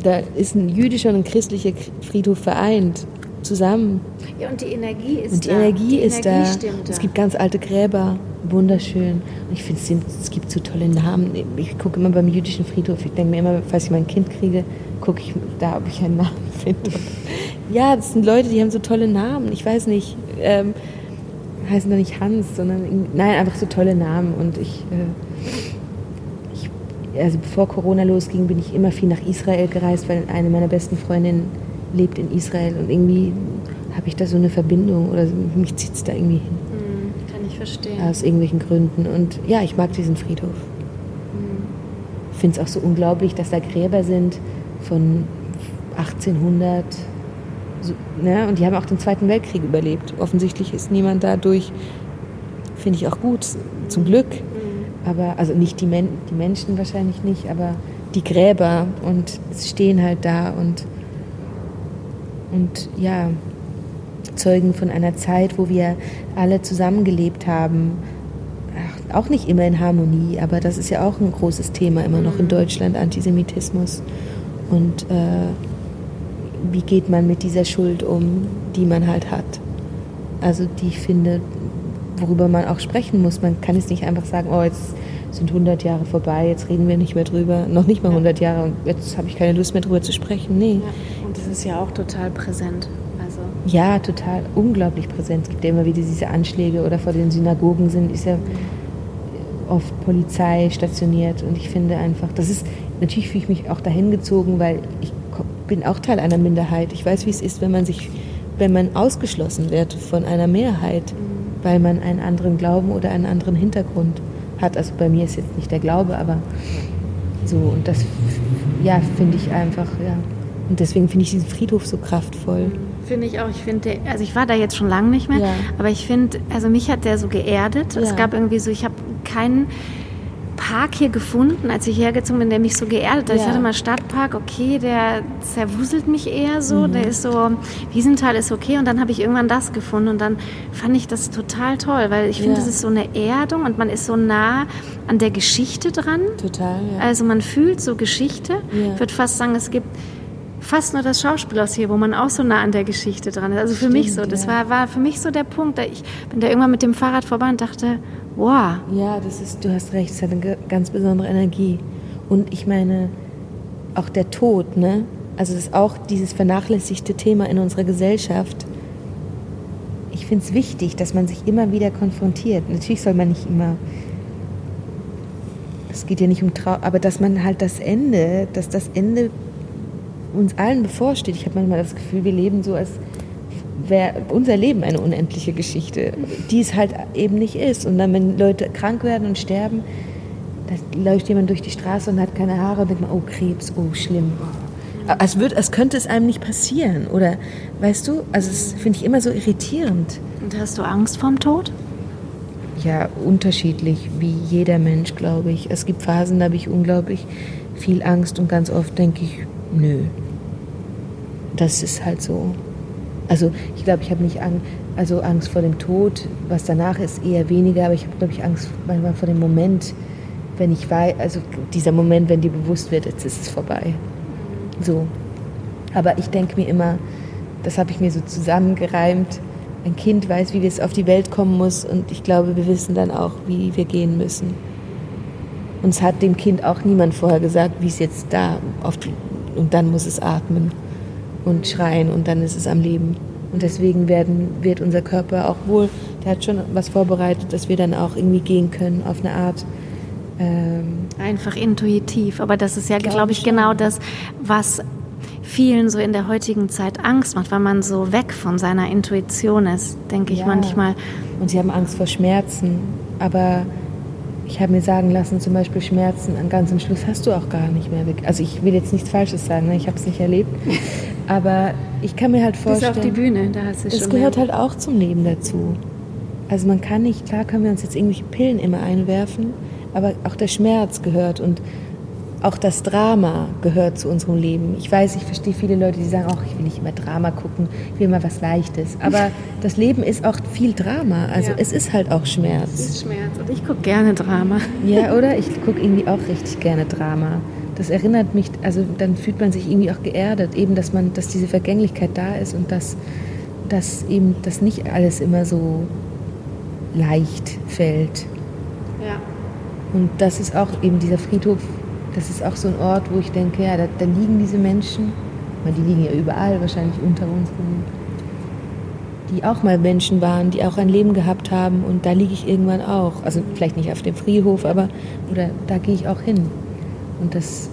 da ist ein jüdischer und ein christlicher Friedhof vereint zusammen Ja, und die Energie ist und die Energie ist da. Es gibt ganz alte Gräber, wunderschön. Und ich finde, es gibt so tolle Namen. Ich gucke immer beim jüdischen Friedhof. Ich denke mir immer, falls ich mal ein Kind kriege, gucke ich da, ob ich einen Namen finde. Ja, das sind Leute, die haben so tolle Namen. Ich weiß nicht, ähm, heißen doch nicht Hans, sondern nein, einfach so tolle Namen. Und ich, äh, ich, also bevor Corona losging, bin ich immer viel nach Israel gereist, weil eine meiner besten Freundinnen lebt in Israel und irgendwie habe ich da so eine Verbindung oder mich zieht es da irgendwie hin, Kann ich verstehen. aus irgendwelchen Gründen. Und ja, ich mag diesen Friedhof. Ich finde es auch so unglaublich, dass da Gräber sind von 1800. So, ne? Und die haben auch den Zweiten Weltkrieg überlebt. Offensichtlich ist niemand dadurch, finde ich auch gut, zum Glück. Aber, also nicht die, Men die Menschen wahrscheinlich nicht, aber die Gräber und es stehen halt da und, und ja, Zeugen von einer Zeit, wo wir alle zusammengelebt haben. Auch nicht immer in Harmonie, aber das ist ja auch ein großes Thema immer noch in Deutschland, Antisemitismus. Und äh, wie geht man mit dieser Schuld um, die man halt hat? Also die ich finde, worüber man auch sprechen muss. Man kann jetzt nicht einfach sagen, oh, jetzt sind 100 Jahre vorbei, jetzt reden wir nicht mehr drüber, noch nicht mal 100 Jahre und jetzt habe ich keine Lust mehr drüber zu sprechen. Nee. Ja, und das ist ja auch total präsent. Also Ja, total unglaublich präsent. Es gibt ja immer wieder diese Anschläge oder vor den Synagogen sind, ist ja oft Polizei stationiert und ich finde einfach, das ist, natürlich fühle ich mich auch dahin gezogen, weil ich bin auch Teil einer Minderheit. Ich weiß, wie es ist, wenn man sich, wenn man ausgeschlossen wird von einer Mehrheit, weil man einen anderen Glauben oder einen anderen Hintergrund hat. Also bei mir ist jetzt nicht der Glaube, aber so und das, ja, finde ich einfach, ja. Und deswegen finde ich diesen Friedhof so kraftvoll. Finde ich auch. Ich finde, also ich war da jetzt schon lange nicht mehr, Ja. aber ich finde, also mich hat der so geerdet. Es Ja. gab irgendwie so, ich habe keinen Park hier gefunden, als ich hergezogen bin, der mich so geerdet hat. Ja. Ich hatte mal Stadtpark, okay, der zerwuselt mich eher so. Der ist so, Wiesenthal ist okay. Und dann habe ich irgendwann das gefunden. Und dann fand ich das total toll, weil ich finde, Ja. das ist so eine Erdung und man ist so nah an der Geschichte dran. Total, ja. Also man fühlt so Geschichte. Ja. Ich würde fast sagen, es gibt fast nur das Schauspielhaus hier, wo man auch so nah an der Geschichte dran ist. Also für mich so. Stimmt, Das ja. war, war für mich so der Punkt. Da Ich bin da irgendwann mit dem Fahrrad vorbei und dachte, wow, Ja, das ist, du hast recht, es hat eine ganz besondere Energie. Und ich meine, auch der Tod, ne? Also das ist auch dieses vernachlässigte Thema in unserer Gesellschaft. Ich finde es wichtig, dass man sich immer wieder konfrontiert. Natürlich soll man nicht immer. Es geht ja nicht um Trau, aber dass man halt das Ende, dass das Ende uns allen bevorsteht. Ich habe manchmal das Gefühl, wir leben so, als wäre unser Leben eine unendliche Geschichte, die es halt eben nicht ist. Und dann, wenn Leute krank werden und sterben, da läuft jemand durch die Straße und hat keine Haare und denkt man, oh Krebs, oh schlimm. Als, würd, als könnte es einem nicht passieren. Oder, weißt du, also das finde ich immer so irritierend. Und hast du Angst vorm Tod? Ja, unterschiedlich, wie jeder Mensch, glaube ich. Es gibt Phasen, da habe ich unglaublich viel Angst und ganz oft denke ich, nö. Das ist halt so. Also ich glaube, ich habe nicht Angst, also Angst vor dem Tod, was danach ist, eher weniger, aber ich habe, glaube ich, Angst manchmal vor dem Moment, wenn ich weiß, also dieser Moment, wenn dir bewusst wird, jetzt ist es vorbei. So. Aber ich denke mir immer, das habe ich mir so zusammengereimt, ein Kind weiß, wie es auf die Welt kommen muss und ich glaube, wir wissen dann auch, wie wir gehen müssen. Und es hat dem Kind auch niemand vorher gesagt, wie es jetzt da auf die, und dann muss es atmen und schreien und dann ist es am Leben. Und deswegen werden, wird unser Körper auch wohl, der hat schon was vorbereitet, dass wir dann auch irgendwie gehen können auf eine Art. Ähm, Einfach intuitiv. Aber das ist ja, Glaube glaube ich, schon. genau das, was vielen so in der heutigen Zeit Angst macht, weil man so weg von seiner Intuition ist, denke ich Ja. manchmal. Und sie haben Angst vor Schmerzen. Aber ich habe mir sagen lassen, zum Beispiel Schmerzen an ganz am Schluss hast du auch gar nicht mehr. weg- Also ich will jetzt nichts Falsches sagen, ne? ich habe es nicht erlebt. Aber ich kann mir halt Bis vorstellen, auf die Bühne, da hast du es schon. gehört mehr. halt auch zum Leben dazu. Also man kann nicht, klar können wir uns jetzt irgendwelche Pillen immer einwerfen, aber auch der Schmerz gehört und auch das Drama gehört zu unserem Leben. Ich weiß, ich verstehe viele Leute, die sagen, auch ich will nicht immer Drama gucken, ich will mal was Leichtes. Aber das Leben ist auch viel Drama. Also Ja. es ist halt auch Schmerz. ist Schmerz. Und ich gucke gerne Drama. Ja, oder? Ich gucke irgendwie auch richtig gerne Drama. Das erinnert mich, also dann fühlt man sich irgendwie auch geerdet, eben, dass man, dass diese Vergänglichkeit da ist und dass, dass eben das nicht alles immer so leicht fällt. Ja. Und das ist auch eben dieser Friedhof, das ist auch so ein Ort, wo ich denke, ja, da, da liegen diese Menschen, weil die liegen ja überall, wahrscheinlich unter uns, die auch mal Menschen waren, die auch ein Leben gehabt haben und da liege ich irgendwann auch. Also vielleicht nicht auf dem Friedhof, aber oder da gehe ich auch hin. Und das,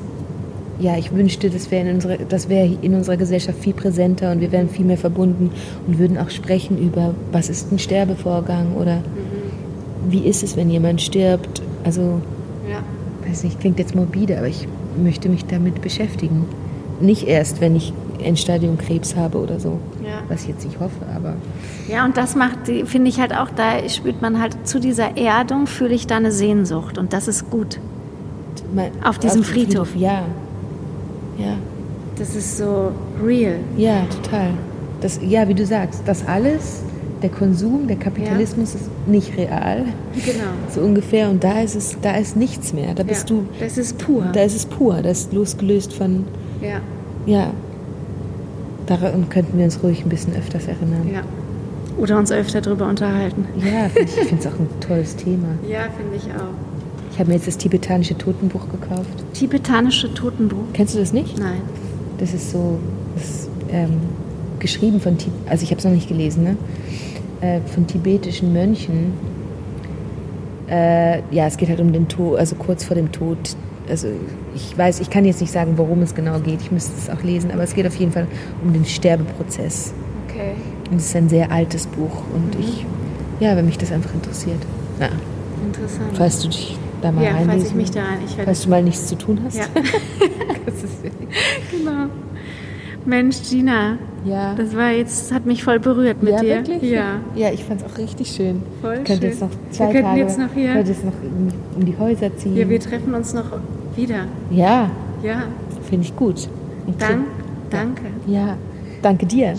ja, ich wünschte, das wäre in das wäre in unserer Gesellschaft viel präsenter und wir wären viel mehr verbunden und würden auch sprechen über, was ist ein Sterbevorgang oder wie ist es, wenn jemand stirbt. Also Ja. Weiß nicht, klingt jetzt morbide, aber ich möchte mich damit beschäftigen. Nicht erst, wenn ich Endstadium Krebs habe oder so. Ja. Was ich jetzt nicht hoffe, aber Ja, und das macht, finde ich halt auch, da spürt man halt zu dieser Erdung, fühle ich da eine Sehnsucht und das ist gut. mal- Auf diesem dem Friedhof. Ja. Ja. Das ist so real. Ja, total. Das, ja, wie du sagst, das alles, der Konsum, der Kapitalismus ist nicht real. Genau. So ungefähr. Und da ist es, da ist nichts mehr. Da bist ja. du, Das ist pur. da ist es pur. Das ist losgelöst von, ja. ja. Daran könnten wir uns ruhig ein bisschen öfters erinnern. ja. Oder uns öfter darüber unterhalten. Ja, find ich finde es auch ein tolles Thema. Ja, finde ich auch. Ich habe mir jetzt das tibetanische Totenbuch gekauft. Tibetanische Totenbuch? Kennst du das nicht? Nein. Das ist so das ist, ähm, geschrieben von, also ich habe es noch nicht gelesen, ne? Äh, von tibetischen Mönchen. Äh, ja, es geht halt um den Tod, also kurz vor dem Tod. Also ich weiß, ich kann jetzt nicht sagen, worum es genau geht. Ich müsste es auch lesen, aber es geht auf jeden Fall um den Sterbeprozess. Okay. Und es ist ein sehr altes Buch und ich, ja, wenn mich das einfach interessiert. Na, Interessant. falls du dich da mal ja, falls ich reinlesen, mich da ein. Ich werde falls du mal nichts zu tun hast. Ja. das ist, Genau. Mensch, Gina, Ja. Das war jetzt, hat mich voll berührt mit ja, dir. Wirklich? Ja. Ja, ich fand es auch richtig schön. Voll ich könnte schön. jetzt noch zwei Wir könnten Tage, jetzt noch hier- könnte jetzt noch um, um die Häuser ziehen. ja, wir treffen uns noch wieder. ja Ja. finde ich gut. Und Dank, danke. Ja, danke dir.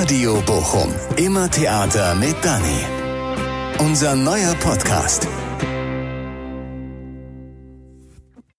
Radio Bochum. Immer Theater mit Dani. Unser neuer Podcast.